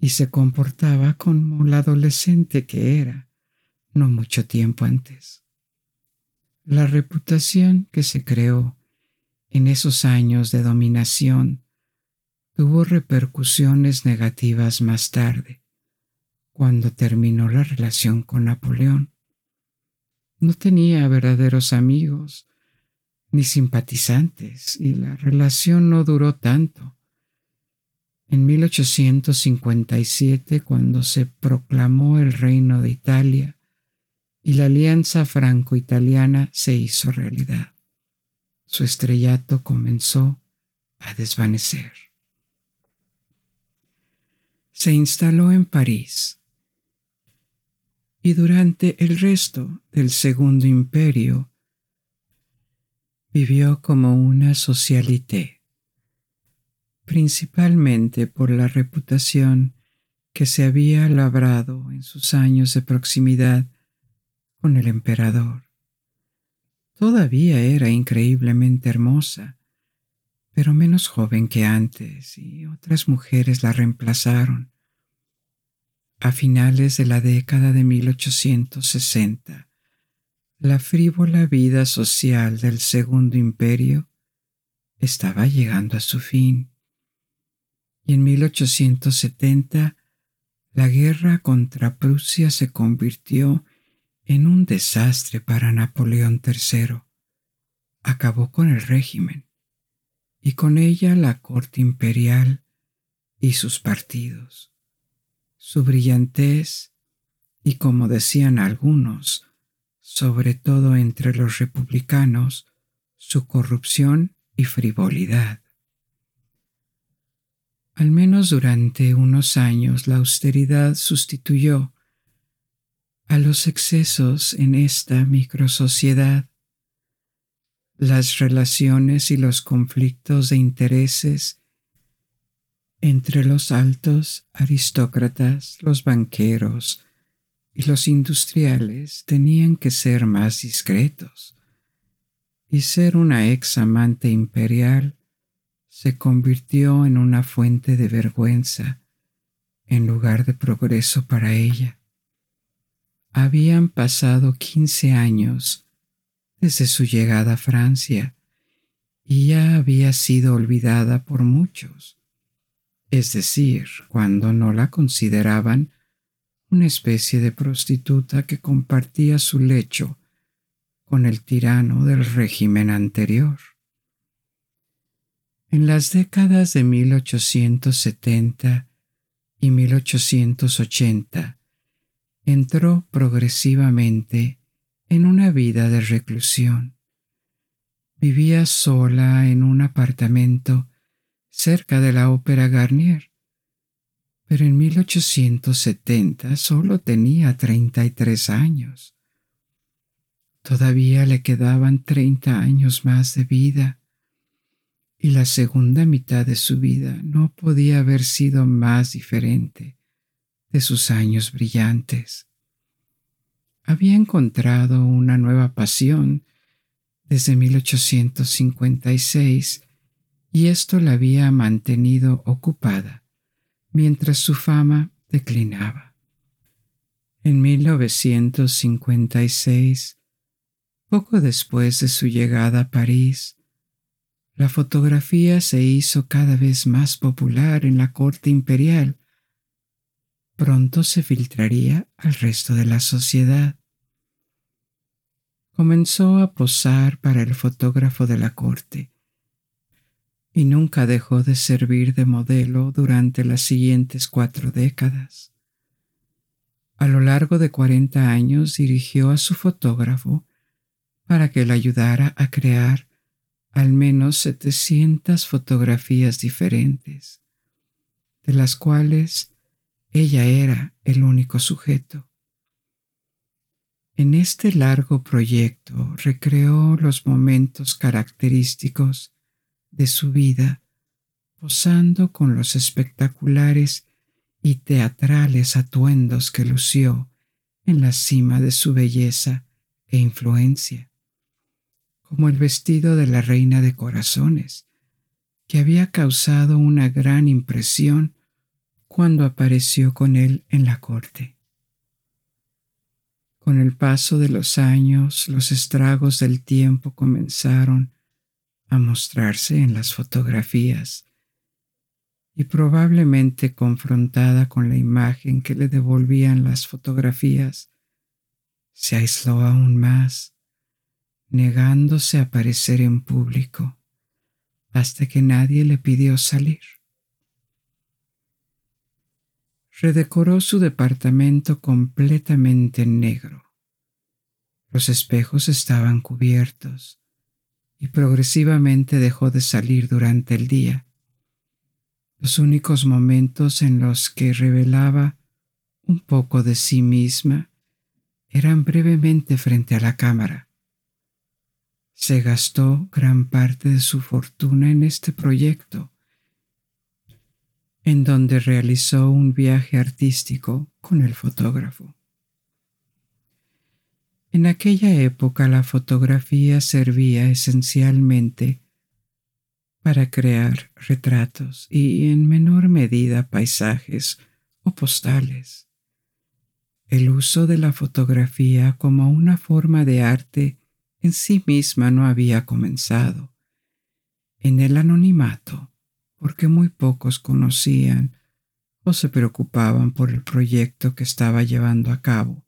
y se comportaba como la adolescente que era no mucho tiempo antes. La reputación que se creó en esos años de dominación tuvo repercusiones negativas más tarde, cuando terminó la relación con Napoleón. No tenía verdaderos amigos ni simpatizantes y la relación no duró tanto. En 1857, cuando se proclamó el reino de Italia y la alianza franco-italiana se hizo realidad su estrellato comenzó a desvanecer. Se instaló en París y durante el resto del Segundo Imperio vivió como una socialité, principalmente por la reputación que se había labrado en sus años de proximidad con el emperador. Todavía era increíblemente hermosa, pero menos joven que antes, y otras mujeres la reemplazaron. A finales de la década de 1860, la frívola vida social del Segundo Imperio estaba llegando a su fin, y en 1870 la guerra contra Prusia se convirtió en un desastre para Napoleón III. Acabó con el régimen y con ella la corte imperial y sus partidos. Su brillantez y, como decían algunos, sobre todo entre los republicanos, su corrupción y frivolidad. Al menos durante unos años la austeridad sustituyó a los excesos en esta microsociedad, las relaciones y los conflictos de intereses entre los altos aristócratas, los banqueros y los industriales tenían que ser más discretos, y ser una ex amante imperial se convirtió en una fuente de vergüenza en lugar de progreso para ella. Habían pasado quince años desde su llegada a Francia y ya había sido olvidada por muchos, es decir, cuando no la consideraban una especie de prostituta que compartía su lecho con el tirano del régimen anterior. En las décadas de 1870 y 1880, entró progresivamente en una vida de reclusión. Vivía sola en un apartamento cerca de la ópera Garnier, pero en 1870 solo tenía 33 años. Todavía le quedaban 30 años más de vida y la segunda mitad de su vida no podía haber sido más diferente de sus años brillantes. Había encontrado una nueva pasión desde 1856 y esto la había mantenido ocupada mientras su fama declinaba. En 1956, poco después de su llegada a París, la fotografía se hizo cada vez más popular en la corte imperial pronto se filtraría al resto de la sociedad. Comenzó a posar para el fotógrafo de la corte y nunca dejó de servir de modelo durante las siguientes cuatro décadas. A lo largo de cuarenta años dirigió a su fotógrafo para que le ayudara a crear al menos setecientas fotografías diferentes, de las cuales ella era el único sujeto. En este largo proyecto recreó los momentos característicos de su vida posando con los espectaculares y teatrales atuendos que lució en la cima de su belleza e influencia, como el vestido de la reina de corazones, que había causado una gran impresión cuando apareció con él en la corte. Con el paso de los años, los estragos del tiempo comenzaron a mostrarse en las fotografías y probablemente confrontada con la imagen que le devolvían las fotografías, se aisló aún más, negándose a aparecer en público hasta que nadie le pidió salir. Redecoró su departamento completamente en negro. Los espejos estaban cubiertos y progresivamente dejó de salir durante el día los únicos momentos en los que revelaba un poco de sí misma eran brevemente frente a la cámara. Se gastó gran parte de su fortuna en este proyecto, en donde realizó un viaje artístico con el fotógrafo. En aquella época la fotografía servía esencialmente para crear retratos y en menor medida paisajes o postales. El uso de la fotografía como una forma de arte en sí misma no había comenzado. En el anonimato, porque muy pocos conocían o se preocupaban por el proyecto que estaba llevando a cabo,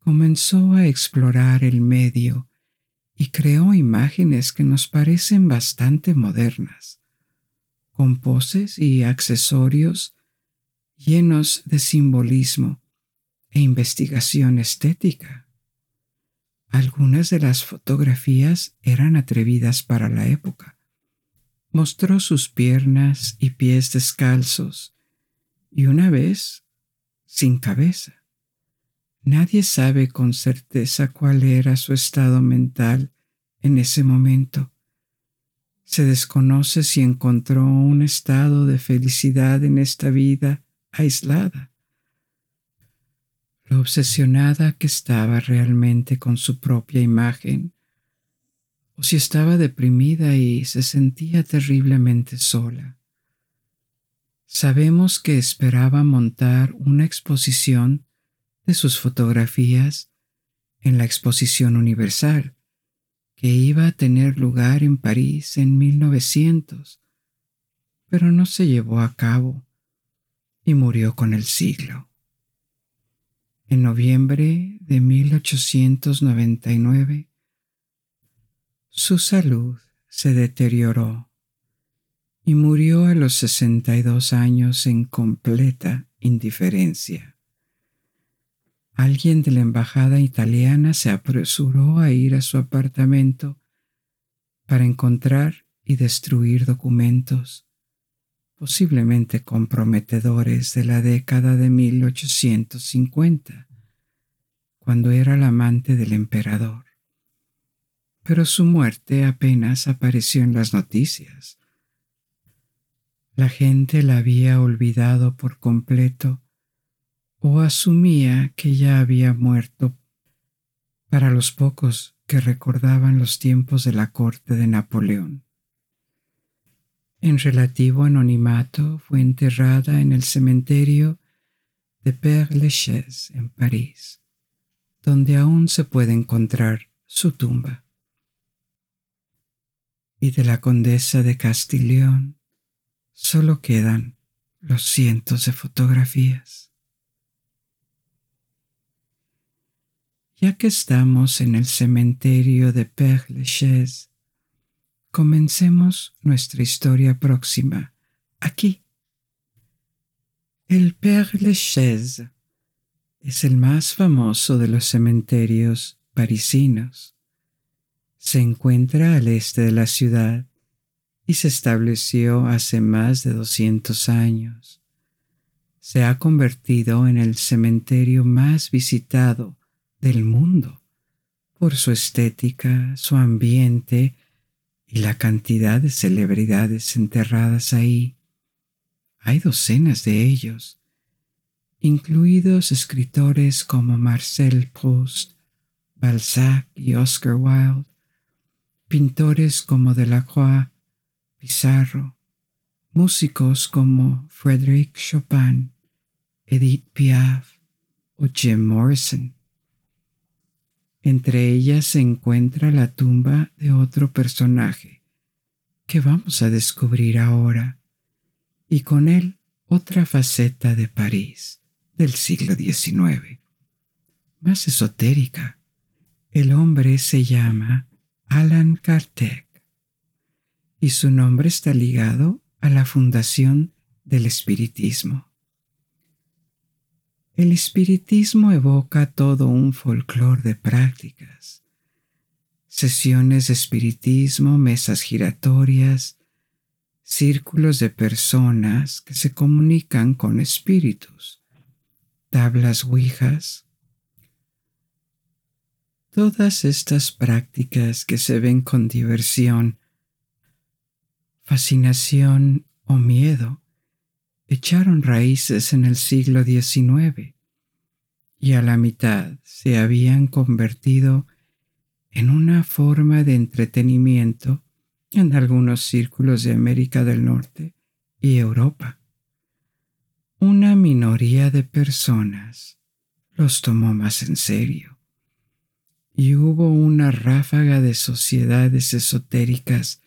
comenzó a explorar el medio y creó imágenes que nos parecen bastante modernas, con poses y accesorios llenos de simbolismo e investigación estética. Algunas de las fotografías eran atrevidas para la época. Mostró sus piernas y pies descalzos y una vez sin cabeza. Nadie sabe con certeza cuál era su estado mental en ese momento. Se desconoce si encontró un estado de felicidad en esta vida aislada. Lo obsesionada que estaba realmente con su propia imagen, o si estaba deprimida y se sentía terriblemente sola. Sabemos que esperaba montar una exposición de sus fotografías en la Exposición Universal, que iba a tener lugar en París en 1900, pero no se llevó a cabo y murió con el siglo. En noviembre de 1899, su salud se deterioró y murió a los 62 años en completa indiferencia. Alguien de la embajada italiana se apresuró a ir a su apartamento para encontrar y destruir documentos, posiblemente comprometedores de la década de 1850, cuando era la amante del emperador. Pero su muerte apenas apareció en las noticias. La gente la había olvidado por completo o asumía que ya había muerto para los pocos que recordaban los tiempos de la corte de Napoleón. En relativo anonimato fue enterrada en el cementerio de Père Lachaise en París, donde aún se puede encontrar su tumba. De la condesa de Castiglione solo quedan los cientos de fotografías. Ya que estamos en el cementerio de Père Lachaise, comencemos nuestra historia próxima aquí. El Père Lachaise es el más famoso de los cementerios parisinos. Se encuentra al este de la ciudad y se estableció hace más de 200 años. Se ha convertido en el cementerio más visitado del mundo por su estética, su ambiente y la cantidad de celebridades enterradas ahí. Hay docenas de ellos, incluidos escritores como Marcel Proust, Balzac y Oscar Wilde, pintores como Delacroix, Pizarro, músicos como Frédéric Chopin, Edith Piaf o Jim Morrison. Entre ellas se encuentra la tumba de otro personaje que vamos a descubrir ahora, y con él otra faceta de París del siglo XIX, más esotérica. El hombre se llama Alan Kardec y su nombre está ligado a la fundación del espiritismo. El espiritismo evoca todo un folclore de prácticas, sesiones de espiritismo, mesas giratorias, círculos de personas que se comunican con espíritus, tablas ouijas. Todas estas prácticas que se ven con diversión, fascinación o miedo echaron raíces en el siglo XIX y a la mitad se habían convertido en una forma de entretenimiento en algunos círculos de América del Norte y Europa. Una minoría de personas los tomó más en serio y hubo una ráfaga de sociedades esotéricas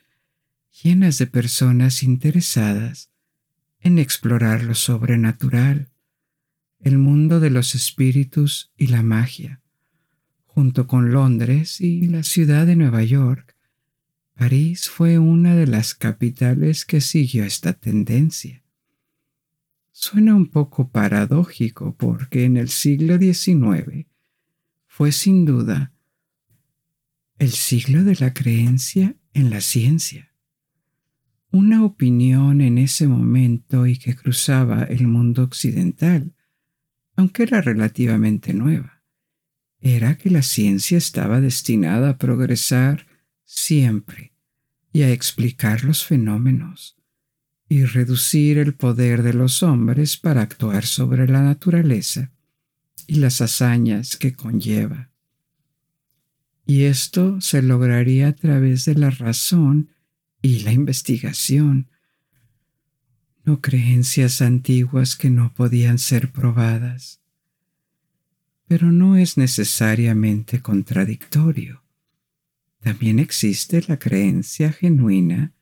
llenas de personas interesadas en explorar lo sobrenatural, el mundo de los espíritus y la magia. Junto con Londres y la ciudad de Nueva York, París fue una de las capitales que siguió esta tendencia. Suena un poco paradójico porque en el siglo XIX fue sin duda el siglo de la creencia en la ciencia una opinión en ese momento y que cruzaba el mundo occidental, aunque era relativamente nueva, era que la ciencia estaba destinada a progresar siempre y a explicar los fenómenos y reducir el poder de los hombres para actuar sobre la naturaleza y las hazañas que conlleva. Y esto se lograría a través de la razón y la investigación, no creencias antiguas que no podían ser probadas. Pero no es necesariamente contradictorio. También existe la creencia genuina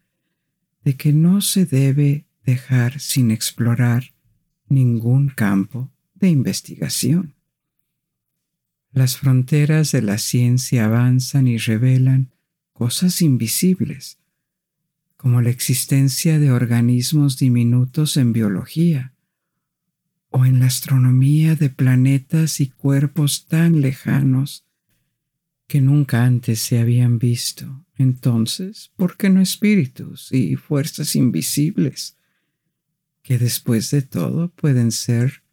de que no se debe dejar sin explorar ningún campo de investigación. Las fronteras de la ciencia avanzan y revelan cosas invisibles como la existencia de organismos diminutos en biología o en la astronomía de planetas y cuerpos tan lejanos que nunca antes se habían visto. Entonces, ¿por qué no espíritus y fuerzas invisibles que después de todo pueden ser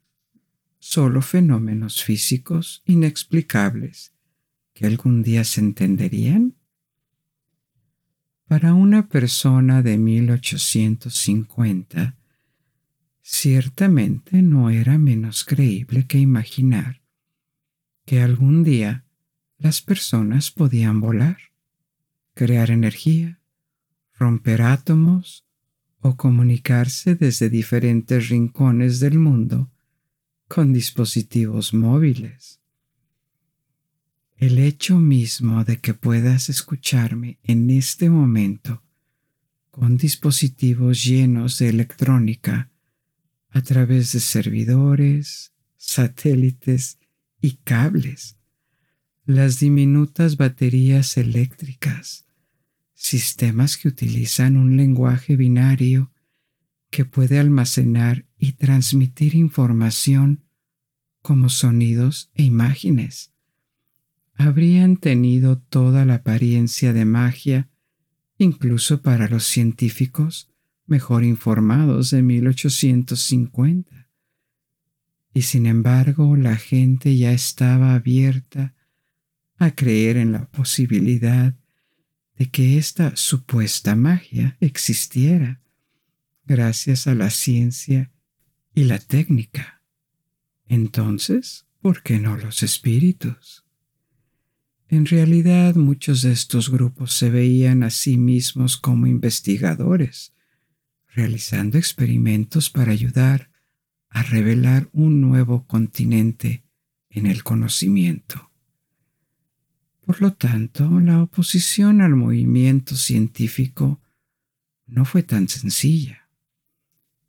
solo fenómenos físicos inexplicables que algún día se entenderían? Para una persona de 1850, ciertamente no era menos creíble que imaginar que algún día las personas podían volar, crear energía, romper átomos o comunicarse desde diferentes rincones del mundo con dispositivos móviles. El hecho mismo de que puedas escucharme en este momento con dispositivos llenos de electrónica a través de servidores, satélites y cables, las diminutas baterías eléctricas, sistemas que utilizan un lenguaje binario que puede almacenar y transmitir información como sonidos e imágenes habrían tenido toda la apariencia de magia, incluso para los científicos mejor informados de 1850. Y sin embargo la gente ya estaba abierta a creer en la posibilidad de que esta supuesta magia existiera gracias a la ciencia y la técnica. Entonces, ¿por qué no los espíritus? En realidad muchos de estos grupos se veían a sí mismos como investigadores, realizando experimentos para ayudar a revelar un nuevo continente en el conocimiento. Por lo tanto, la oposición al movimiento científico no fue tan sencilla.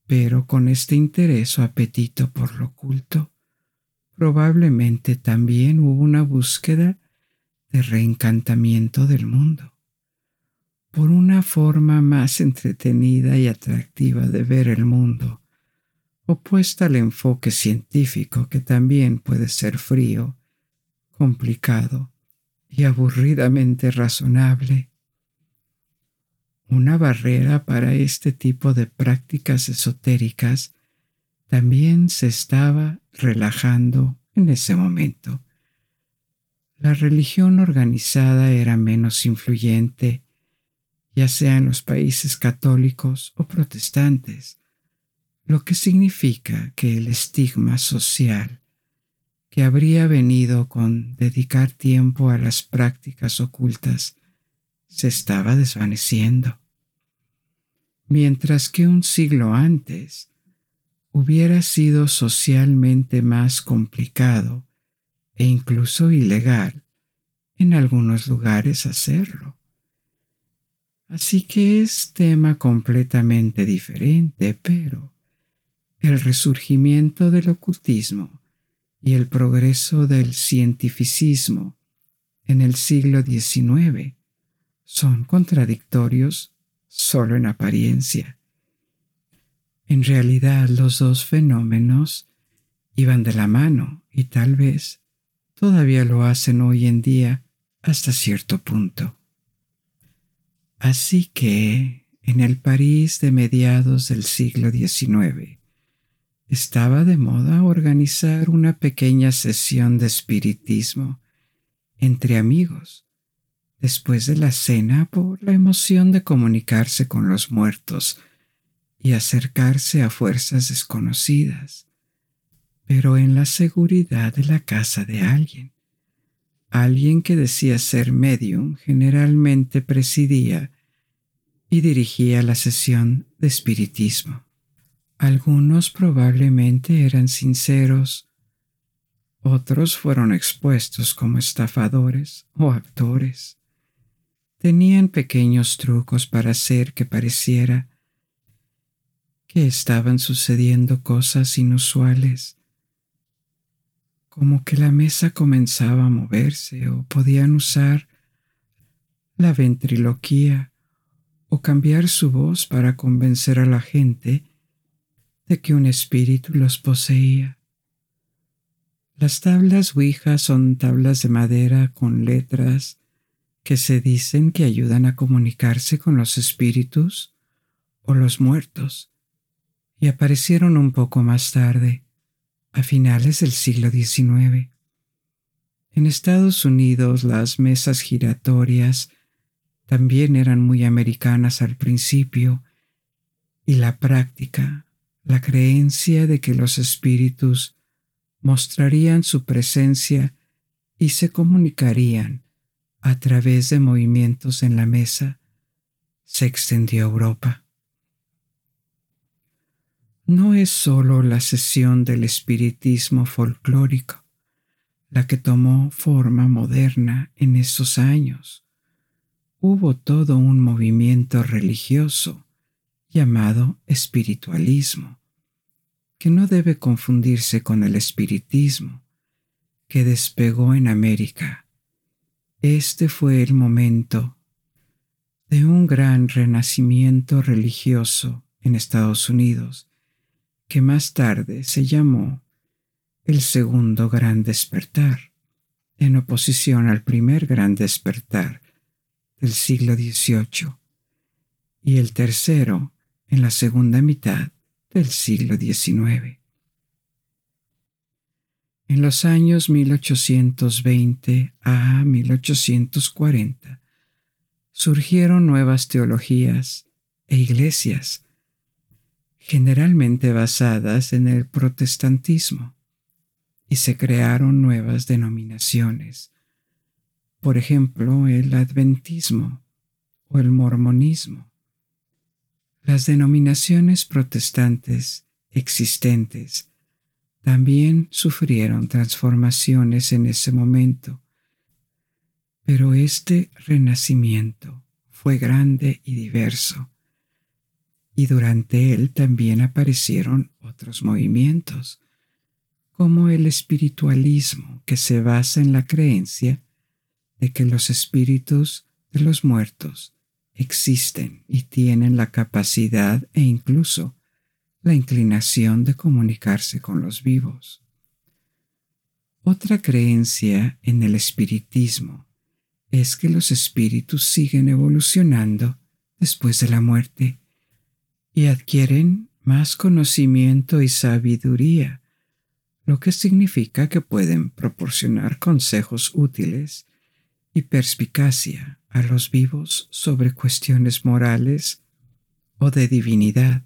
Pero con este interés o apetito por lo oculto, probablemente también hubo una búsqueda de reencantamiento del mundo, por una forma más entretenida y atractiva de ver el mundo, opuesta al enfoque científico que también puede ser frío, complicado y aburridamente razonable. Una barrera para este tipo de prácticas esotéricas también se estaba relajando en ese momento. La religión organizada era menos influyente, ya sea en los países católicos o protestantes, lo que significa que el estigma social que habría venido con dedicar tiempo a las prácticas ocultas se estaba desvaneciendo. Mientras que un siglo antes hubiera sido socialmente más complicado e incluso ilegal en algunos lugares hacerlo. Así que es tema completamente diferente, pero el resurgimiento del ocultismo y el progreso del cientificismo en el siglo XIX son contradictorios solo en apariencia. En realidad los dos fenómenos iban de la mano y tal vez todavía lo hacen hoy en día hasta cierto punto. Así que, en el París de mediados del siglo XIX, estaba de moda organizar una pequeña sesión de espiritismo entre amigos, después de la cena por la emoción de comunicarse con los muertos y acercarse a fuerzas desconocidas, pero en la seguridad de la casa de alguien. Alguien que decía ser medium generalmente presidía y dirigía la sesión de espiritismo. Algunos probablemente eran sinceros, otros fueron expuestos como estafadores o actores. Tenían pequeños trucos para hacer que pareciera que estaban sucediendo cosas inusuales, como que la mesa comenzaba a moverse o podían usar la ventriloquía o cambiar su voz para convencer a la gente de que un espíritu los poseía. Las tablas Ouija son tablas de madera con letras que se dicen que ayudan a comunicarse con los espíritus o los muertos, y aparecieron un poco más tarde, a finales del siglo XIX. En Estados Unidos las mesas giratorias también eran muy americanas al principio y la práctica la creencia de que los espíritus mostrarían su presencia y se comunicarían a través de movimientos en la mesa se extendió a Europa. No es sólo la sesión del espiritismo folclórico la que tomó forma moderna en esos años. Hubo todo un movimiento religioso llamado espiritualismo, que no debe confundirse con el espiritismo, que despegó en América. Este fue el momento de un gran renacimiento religioso en Estados Unidos, que más tarde se llamó el segundo gran despertar, en oposición al primer gran despertar del siglo XVIII, y el tercero en la segunda mitad del siglo XIX. En los años 1820 a 1840 surgieron nuevas teologías e iglesias, generalmente basadas en el protestantismo, y se crearon nuevas denominaciones, por ejemplo, el adventismo o el mormonismo. Las denominaciones protestantes existentes también sufrieron transformaciones en ese momento, pero este renacimiento fue grande y diverso, y durante él también aparecieron otros movimientos, como el espiritualismo que se basa en la creencia de que los espíritus de los muertos existen y tienen la capacidad e incluso la inclinación de comunicarse con los vivos. Otra creencia en el espiritismo es que los espíritus siguen evolucionando después de la muerte y adquieren más conocimiento y sabiduría, lo que significa que pueden proporcionar consejos útiles y perspicacia a los vivos sobre cuestiones morales o de divinidad.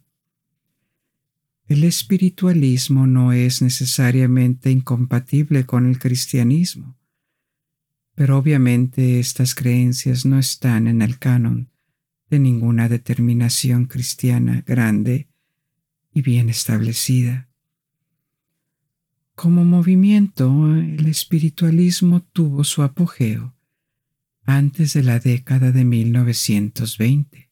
El espiritualismo no es necesariamente incompatible con el cristianismo, pero obviamente estas creencias no están en el canon de ninguna determinación cristiana grande y bien establecida. Como movimiento, el espiritualismo tuvo su apogeo antes de la década de 1920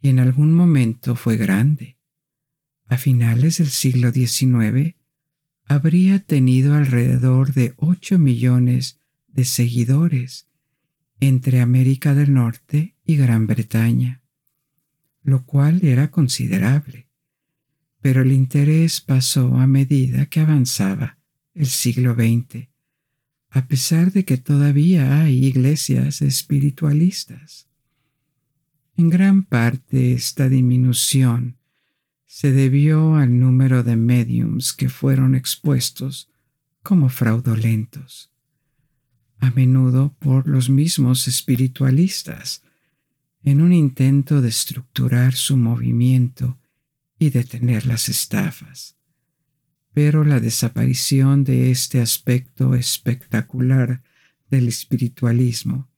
y en algún momento fue grande. A finales del siglo XIX habría tenido alrededor de 8 millones de seguidores entre América del Norte y Gran Bretaña, lo cual era considerable, pero el interés pasó a medida que avanzaba el siglo XX a pesar de que todavía hay iglesias espiritualistas. En gran parte esta disminución se debió al número de mediums que fueron expuestos como fraudulentos, a menudo por los mismos espiritualistas, en un intento de estructurar su movimiento y detener las estafas. Pero la desaparición de este aspecto espectacular del espiritualismo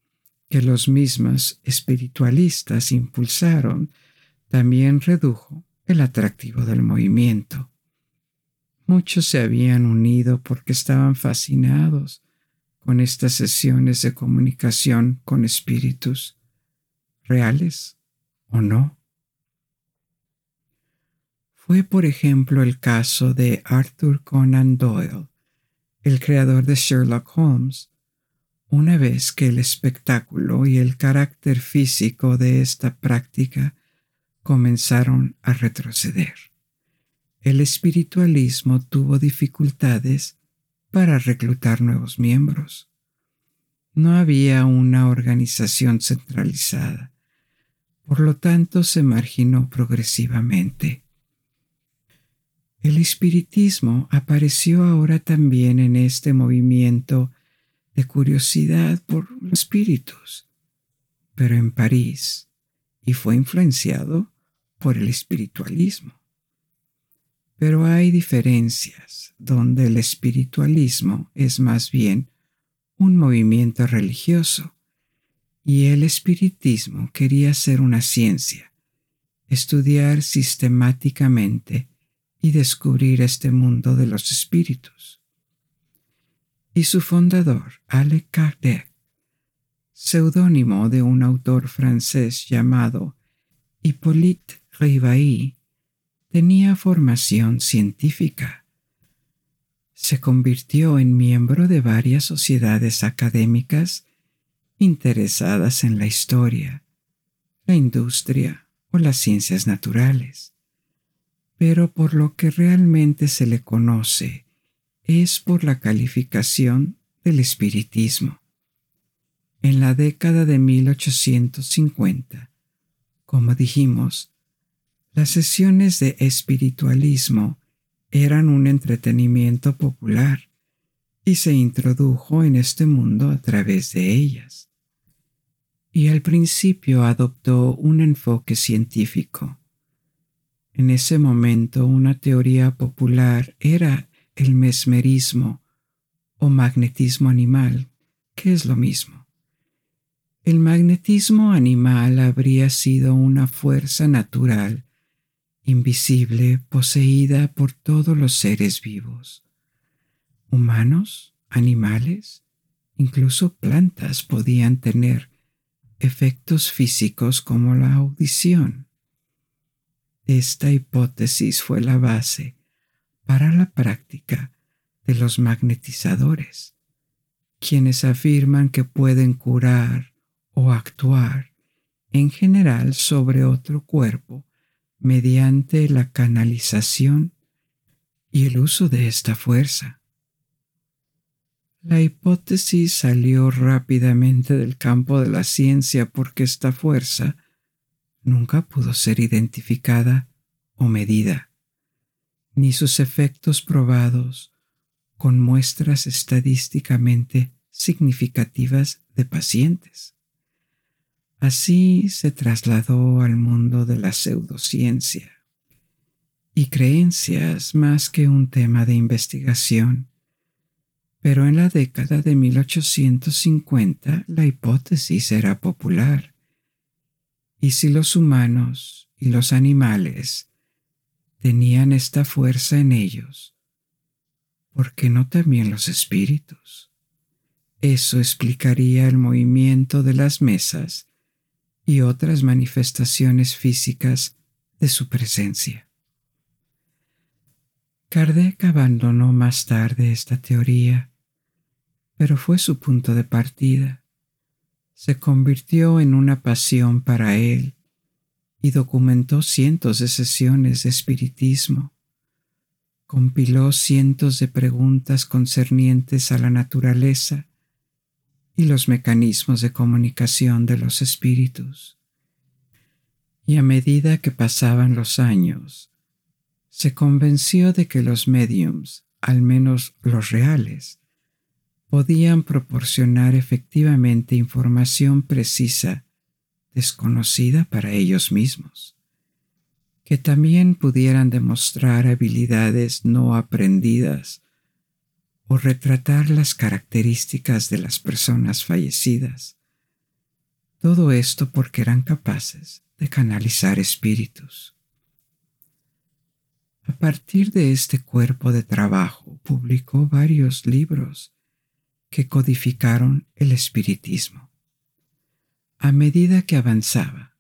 que los mismos espiritualistas impulsaron también redujo el atractivo del movimiento. Muchos se habían unido porque estaban fascinados con estas sesiones de comunicación con espíritus, reales o no. Fue, por ejemplo, el caso de Arthur Conan Doyle, el creador de Sherlock Holmes, una vez que el espectáculo y el carácter físico de esta práctica comenzaron a retroceder. El espiritualismo tuvo dificultades para reclutar nuevos miembros. No había una organización centralizada, por lo tanto se marginó progresivamente. El espiritismo apareció ahora también en este movimiento de curiosidad por los espíritus, pero en París, y fue influenciado por el espiritualismo. Pero hay diferencias donde el espiritualismo es más bien un movimiento religioso y el espiritismo quería ser una ciencia, estudiar sistemáticamente y descubrir este mundo de los espíritus. Y su fundador, Alec Kardec, seudónimo de un autor francés llamado Hippolyte Rivaí, tenía formación científica. Se convirtió en miembro de varias sociedades académicas interesadas en la historia, la industria o las ciencias naturales pero por lo que realmente se le conoce es por la calificación del espiritismo. En la década de 1850, como dijimos, las sesiones de espiritualismo eran un entretenimiento popular y se introdujo en este mundo a través de ellas. y al principio adoptó un enfoque científico. En ese momento una teoría popular era el mesmerismo o magnetismo animal, que es lo mismo. El magnetismo animal habría sido una fuerza natural, invisible, poseída por todos los seres vivos. Humanos, animales, incluso plantas podían tener efectos físicos como la audición. Esta hipótesis fue la base para la práctica de los magnetizadores, quienes afirman que pueden curar o actuar en general sobre otro cuerpo mediante la canalización y el uso de esta fuerza. La hipótesis salió rápidamente del campo de la ciencia porque esta fuerza nunca pudo ser identificada o medida, ni sus efectos probados con muestras estadísticamente significativas de pacientes. Así se trasladó al mundo de la pseudociencia y creencias más que un tema de investigación. Pero en la década de 1850 la hipótesis era popular y si los humanos y los animales tenían esta fuerza en ellos, ¿por qué no también los espíritus? Eso explicaría el movimiento de las mesas y otras manifestaciones físicas de su presencia. Kardec abandonó más tarde esta teoría, pero fue su punto de partida se convirtió en una pasión para él y documentó cientos de sesiones de espiritismo. Compiló cientos de preguntas concernientes a la naturaleza y los mecanismos de comunicación de los espíritus. Y a medida que pasaban los años, se convenció de que los mediums, al menos los reales, podían proporcionar efectivamente información precisa, desconocida para ellos mismos, que también pudieran demostrar habilidades no aprendidas o retratar las características de las personas fallecidas. Todo esto porque eran capaces de canalizar espíritus. A partir de este cuerpo de trabajo publicó varios libros que codificaron el espiritismo. A medida que avanzaba,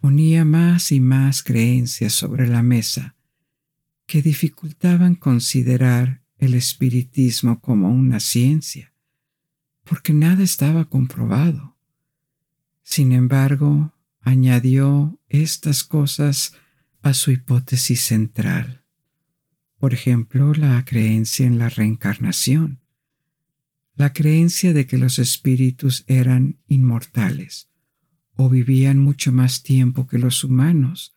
ponía más y más creencias sobre la mesa que dificultaban considerar el espiritismo como una ciencia, porque nada estaba comprobado. Sin embargo, añadió estas cosas a su hipótesis central. Por ejemplo, la creencia en la reencarnación, la creencia de que los espíritus eran inmortales o vivían mucho más tiempo que los humanos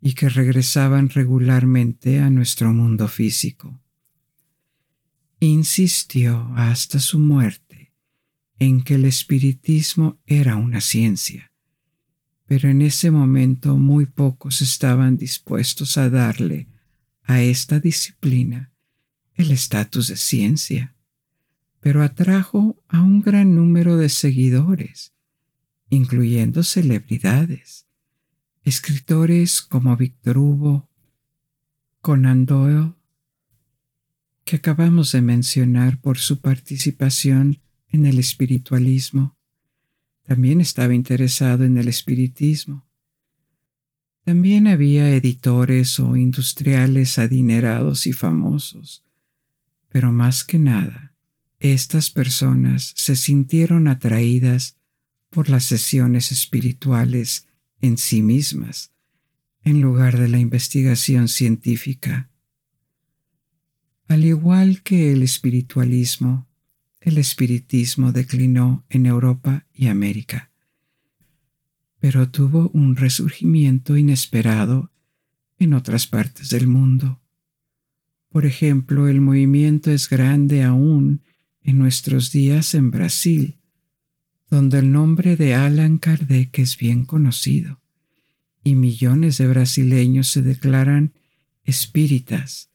y que regresaban regularmente a nuestro mundo físico. Insistió hasta su muerte en que el espiritismo era una ciencia, pero en ese momento muy pocos estaban dispuestos a darle a esta disciplina el estatus de ciencia pero atrajo a un gran número de seguidores, incluyendo celebridades, escritores como Victor Hugo, Conan Doyle, que acabamos de mencionar por su participación en el espiritualismo. También estaba interesado en el espiritismo. También había editores o industriales adinerados y famosos, pero más que nada, estas personas se sintieron atraídas por las sesiones espirituales en sí mismas, en lugar de la investigación científica. Al igual que el espiritualismo, el espiritismo declinó en Europa y América, pero tuvo un resurgimiento inesperado en otras partes del mundo. Por ejemplo, el movimiento es grande aún en nuestros días en Brasil, donde el nombre de Allan Kardec es bien conocido y millones de brasileños se declaran espíritas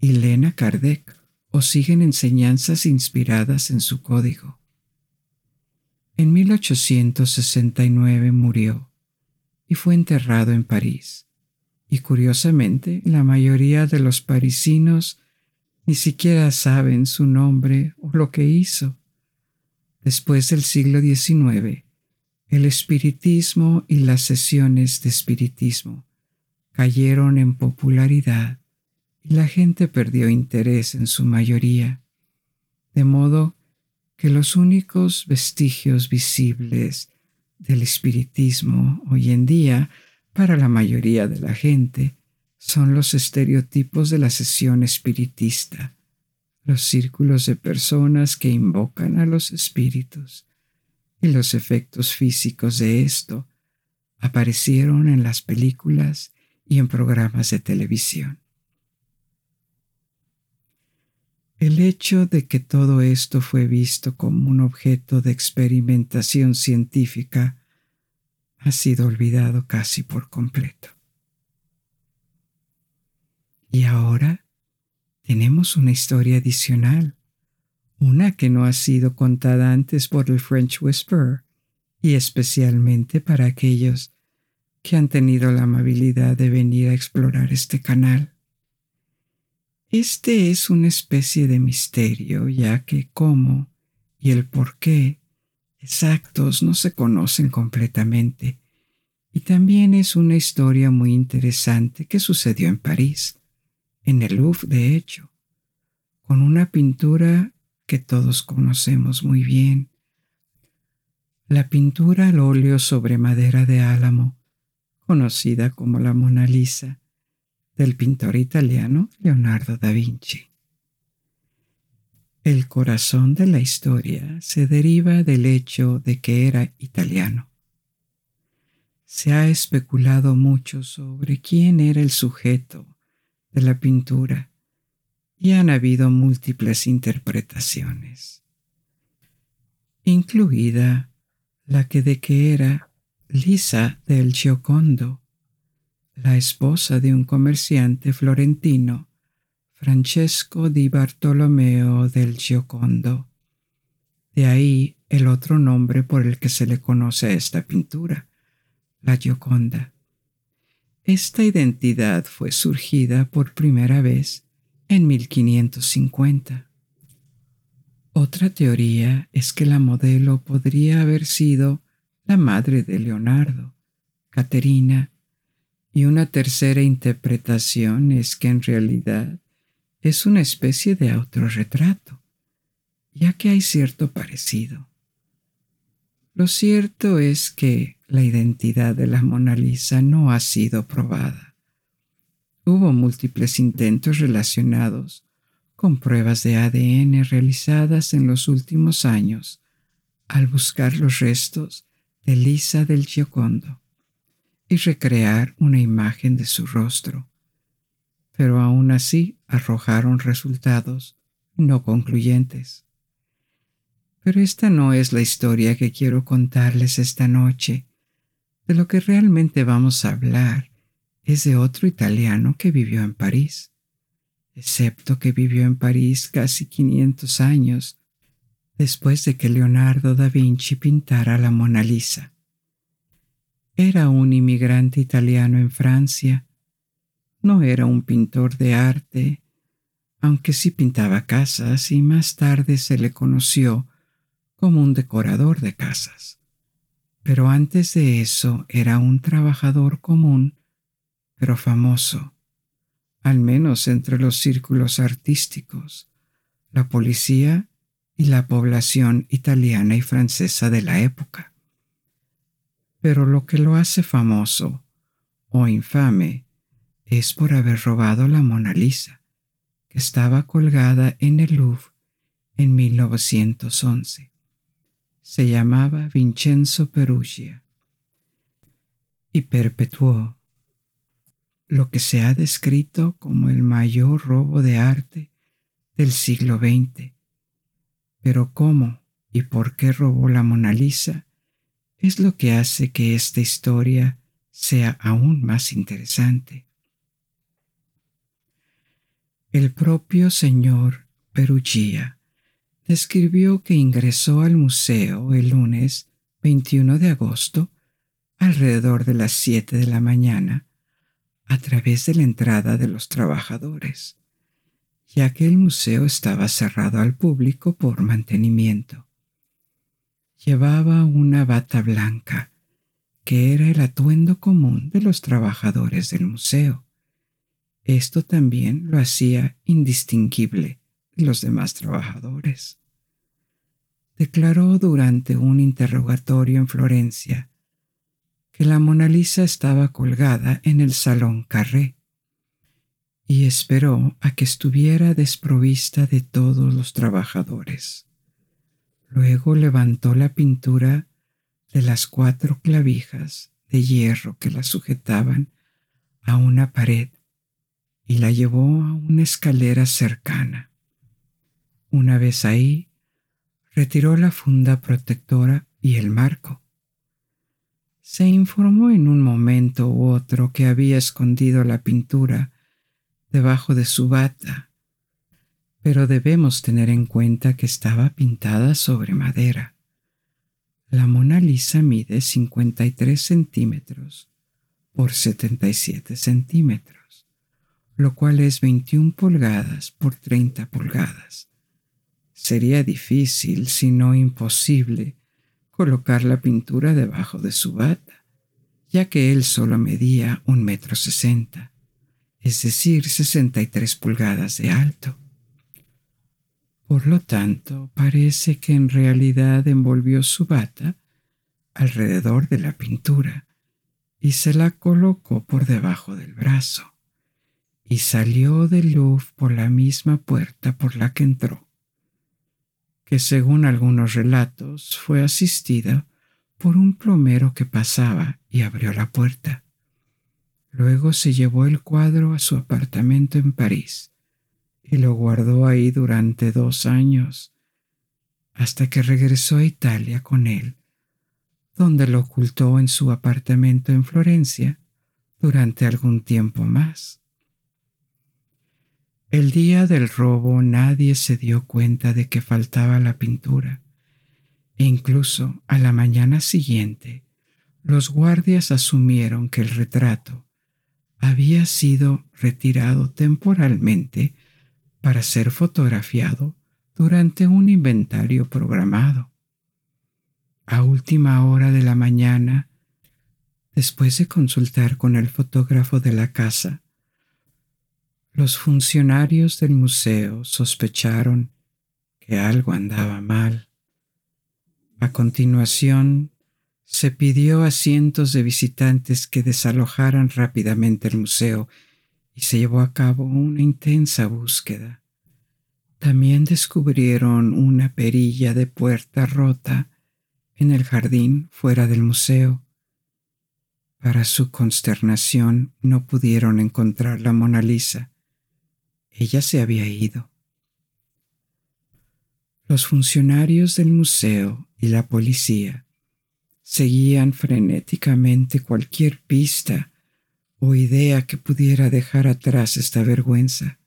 y leen a Kardec o siguen enseñanzas inspiradas en su código. En 1869 murió y fue enterrado en París. Y curiosamente, la mayoría de los parisinos ni siquiera saben su nombre o lo que hizo. Después del siglo XIX, el espiritismo y las sesiones de espiritismo cayeron en popularidad y la gente perdió interés en su mayoría, de modo que los únicos vestigios visibles del espiritismo hoy en día para la mayoría de la gente son los estereotipos de la sesión espiritista, los círculos de personas que invocan a los espíritus y los efectos físicos de esto aparecieron en las películas y en programas de televisión. El hecho de que todo esto fue visto como un objeto de experimentación científica ha sido olvidado casi por completo. Y ahora tenemos una historia adicional, una que no ha sido contada antes por el French Whisperer, y especialmente para aquellos que han tenido la amabilidad de venir a explorar este canal. Este es una especie de misterio, ya que cómo y el por qué exactos no se conocen completamente, y también es una historia muy interesante que sucedió en París, en el Louvre de hecho, con una pintura que todos conocemos muy bien, la pintura al óleo sobre madera de álamo, conocida como la Mona Lisa, del pintor italiano Leonardo da Vinci. El corazón de la historia se deriva del hecho de que era italiano. Se ha especulado mucho sobre quién era el sujeto de la pintura y han habido múltiples interpretaciones, incluida la que de que era Lisa del Giocondo, la esposa de un comerciante florentino, Francesco di Bartolomeo del Giocondo. De ahí el otro nombre por el que se le conoce a esta pintura, la Gioconda. Esta identidad fue surgida por primera vez en 1550. Otra teoría es que la modelo podría haber sido la madre de Leonardo, Caterina, y una tercera interpretación es que en realidad es una especie de autorretrato, ya que hay cierto parecido. Lo cierto es que la identidad de la Mona Lisa no ha sido probada. Hubo múltiples intentos relacionados con pruebas de ADN realizadas en los últimos años al buscar los restos de Lisa del Giocondo y recrear una imagen de su rostro, pero aún así arrojaron resultados no concluyentes. Pero esta no es la historia que quiero contarles esta noche. De lo que realmente vamos a hablar es de otro italiano que vivió en París, excepto que vivió en París casi 500 años después de que Leonardo da Vinci pintara la Mona Lisa. Era un inmigrante italiano en Francia. No era un pintor de arte, aunque sí pintaba casas y más tarde se le conoció como un decorador de casas. Pero antes de eso era un trabajador común, pero famoso, al menos entre los círculos artísticos, la policía y la población italiana y francesa de la época pero lo que lo hace famoso o infame es por haber robado la Mona Lisa, que estaba colgada en el Louvre en 1911. Se llamaba Vincenzo Perugia y perpetuó lo que se ha descrito como el mayor robo de arte del siglo XX. Pero ¿cómo y por qué robó la Mona Lisa es lo que hace que esta historia sea aún más interesante. El propio señor Perugia describió que ingresó al museo el lunes 21 de agosto alrededor de las 7 de la mañana a través de la entrada de los trabajadores, ya que el museo estaba cerrado al público por mantenimiento. Llevaba una bata blanca, que era el atuendo común de los trabajadores del museo. Esto también lo hacía indistinguible de los demás trabajadores. Declaró durante un interrogatorio en Florencia que la Mona Lisa estaba colgada en el salón Carré y esperó a que estuviera desprovista de todos los trabajadores. Luego levantó la pintura de las cuatro clavijas de hierro que la sujetaban a una pared y la llevó a una escalera cercana. Una vez ahí, retiró la funda protectora y el marco. Se informó en un momento u otro que había escondido la pintura debajo de su bata pero debemos tener en cuenta que estaba pintada sobre madera. La Mona Lisa mide 53 centímetros por 77 centímetros, lo cual es 21 pulgadas por 30 pulgadas. Sería difícil, si no imposible, colocar la pintura debajo de su bata, ya que él solo medía un metro sesenta, es decir, 63 pulgadas de alto. Por lo tanto, parece que en realidad envolvió su bata alrededor de la pintura y se la colocó por debajo del brazo y salió del Louvre por la misma puerta por la que entró, que según algunos relatos fue asistida por un plomero que pasaba y abrió la puerta. Luego se llevó el cuadro a su apartamento en París y lo guardó ahí durante dos años, hasta que regresó a Italia con él, donde lo ocultó en su apartamento en Florencia durante algún tiempo más. El día del robo nadie se dio cuenta de que faltaba la pintura, e incluso a la mañana siguiente los guardias asumieron que el retrato había sido retirado temporalmente para ser fotografiado durante un inventario programado. A última hora de la mañana, después de consultar con el fotógrafo de la casa, los funcionarios del museo sospecharon que algo andaba mal. A continuación, se pidió a cientos de visitantes que desalojaran rápidamente el museo y se llevó a cabo una intensa búsqueda. También descubrieron una perilla de puerta rota en el jardín fuera del museo. Para su consternación no pudieron encontrar la Mona Lisa. Ella se había ido. Los funcionarios del museo y la policía seguían frenéticamente cualquier pista o idea que pudiera dejar atrás esta vergüenza.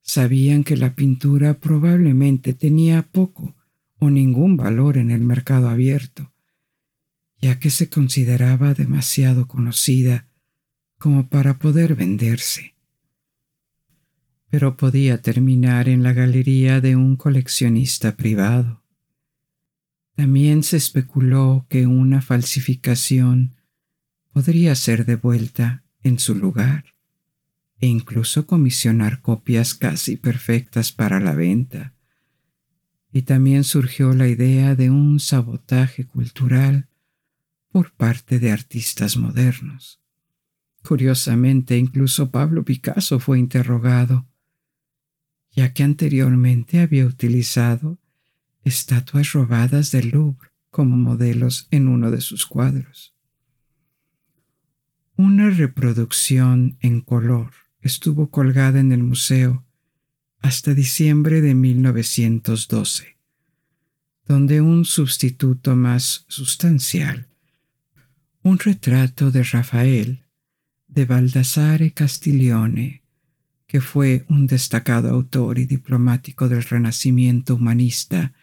Sabían que la pintura probablemente tenía poco o ningún valor en el mercado abierto, ya que se consideraba demasiado conocida como para poder venderse. Pero podía terminar en la galería de un coleccionista privado. También se especuló que una falsificación podría ser devuelta en su lugar e incluso comisionar copias casi perfectas para la venta. Y también surgió la idea de un sabotaje cultural por parte de artistas modernos. Curiosamente, incluso Pablo Picasso fue interrogado, ya que anteriormente había utilizado estatuas robadas del Louvre como modelos en uno de sus cuadros. Una reproducción en color estuvo colgada en el museo hasta diciembre de 1912, donde un sustituto más sustancial, un retrato de Rafael de Baldassare Castiglione, que fue un destacado autor y diplomático del Renacimiento humanista,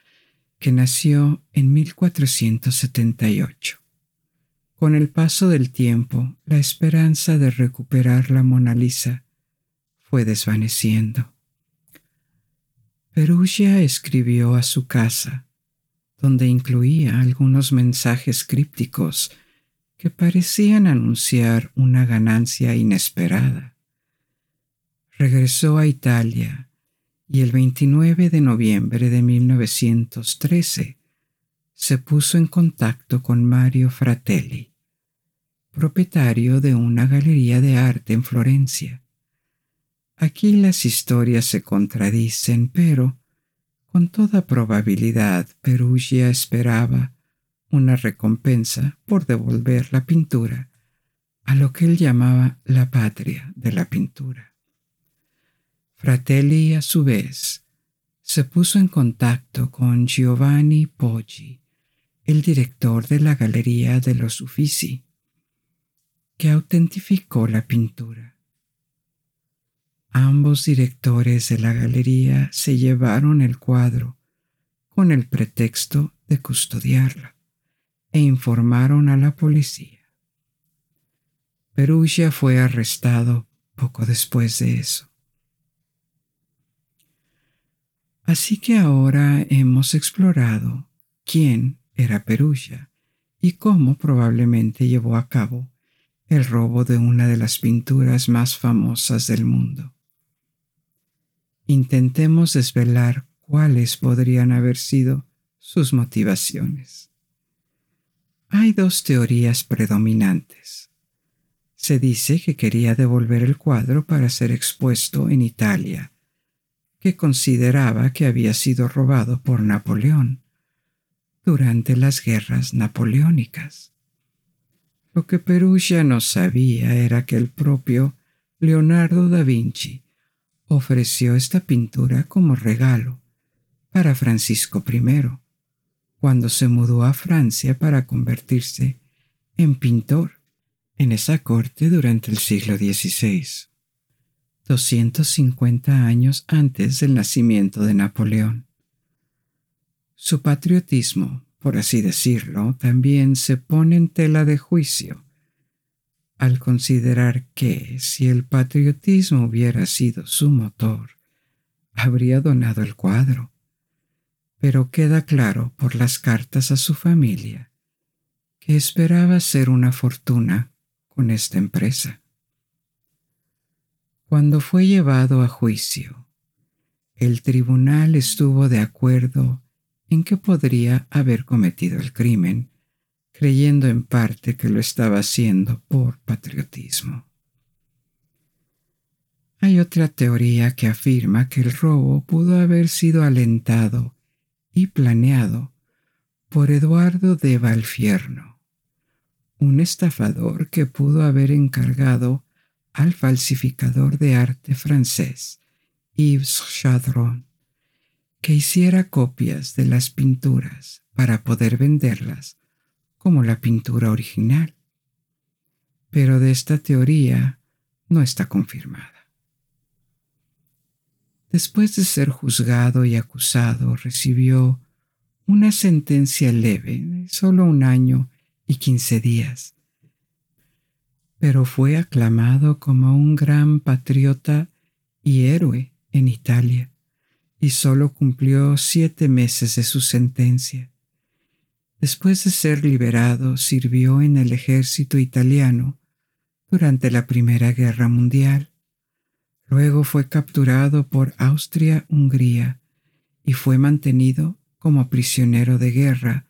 que nació en 1478. Con el paso del tiempo, la esperanza de recuperar la Mona Lisa fue desvaneciendo. Perugia escribió a su casa, donde incluía algunos mensajes crípticos que parecían anunciar una ganancia inesperada. Regresó a Italia y el 29 de noviembre de 1913 se puso en contacto con Mario Fratelli, propietario de una galería de arte en Florencia. Aquí las historias se contradicen, pero con toda probabilidad Perugia esperaba una recompensa por devolver la pintura a lo que él llamaba la patria de la pintura. Fratelli, a su vez, se puso en contacto con Giovanni Poggi, el director de la Galería de los Uffizi, que autentificó la pintura. Ambos directores de la galería se llevaron el cuadro con el pretexto de custodiarla e informaron a la policía. Perugia fue arrestado poco después de eso. Así que ahora hemos explorado quién era Perugia y cómo probablemente llevó a cabo el robo de una de las pinturas más famosas del mundo intentemos desvelar cuáles podrían haber sido sus motivaciones. Hay dos teorías predominantes. Se dice que quería devolver el cuadro para ser expuesto en Italia, que consideraba que había sido robado por Napoleón durante las guerras napoleónicas. Lo que Perugia no sabía era que el propio Leonardo da Vinci ofreció esta pintura como regalo para Francisco I, cuando se mudó a Francia para convertirse en pintor en esa corte durante el siglo XVI, 250 años antes del nacimiento de Napoleón. Su patriotismo, por así decirlo, también se pone en tela de juicio al considerar que si el patriotismo hubiera sido su motor, habría donado el cuadro. Pero queda claro por las cartas a su familia que esperaba hacer una fortuna con esta empresa. Cuando fue llevado a juicio, el tribunal estuvo de acuerdo en que podría haber cometido el crimen creyendo en parte que lo estaba haciendo por patriotismo. Hay otra teoría que afirma que el robo pudo haber sido alentado y planeado por Eduardo de Valfierno, un estafador que pudo haber encargado al falsificador de arte francés Yves Chadron que hiciera copias de las pinturas para poder venderlas como la pintura original. Pero de esta teoría no está confirmada. Después de ser juzgado y acusado, recibió una sentencia leve de solo un año y quince días, pero fue aclamado como un gran patriota y héroe en Italia, y solo cumplió siete meses de su sentencia. Después de ser liberado, sirvió en el ejército italiano durante la Primera Guerra Mundial. Luego fue capturado por Austria-Hungría y fue mantenido como prisionero de guerra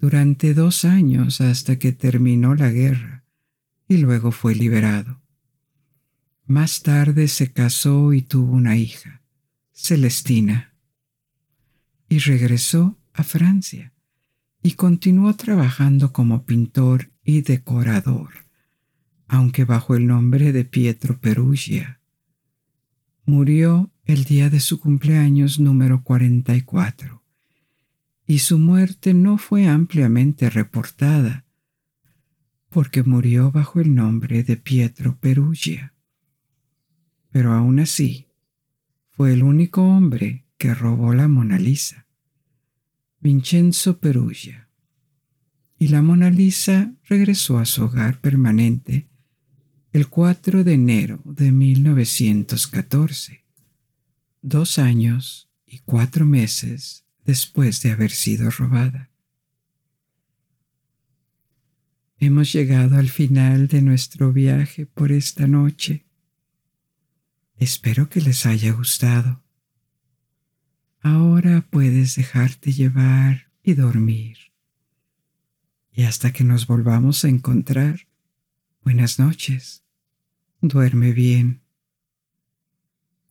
durante dos años hasta que terminó la guerra y luego fue liberado. Más tarde se casó y tuvo una hija, Celestina, y regresó a Francia y continuó trabajando como pintor y decorador, aunque bajo el nombre de Pietro Perugia. Murió el día de su cumpleaños número 44 y su muerte no fue ampliamente reportada, porque murió bajo el nombre de Pietro Perugia. Pero aún así, fue el único hombre que robó la Mona Lisa, Vincenzo Perugia. Y la Mona Lisa regresó a su hogar permanente el 4 de enero de 1914, dos años y cuatro meses después de haber sido robada. Hemos llegado al final de nuestro viaje por esta noche. Espero que les haya gustado. Ahora puedes dejarte llevar y dormir. Y hasta que nos volvamos a encontrar, buenas noches. Duerme bien.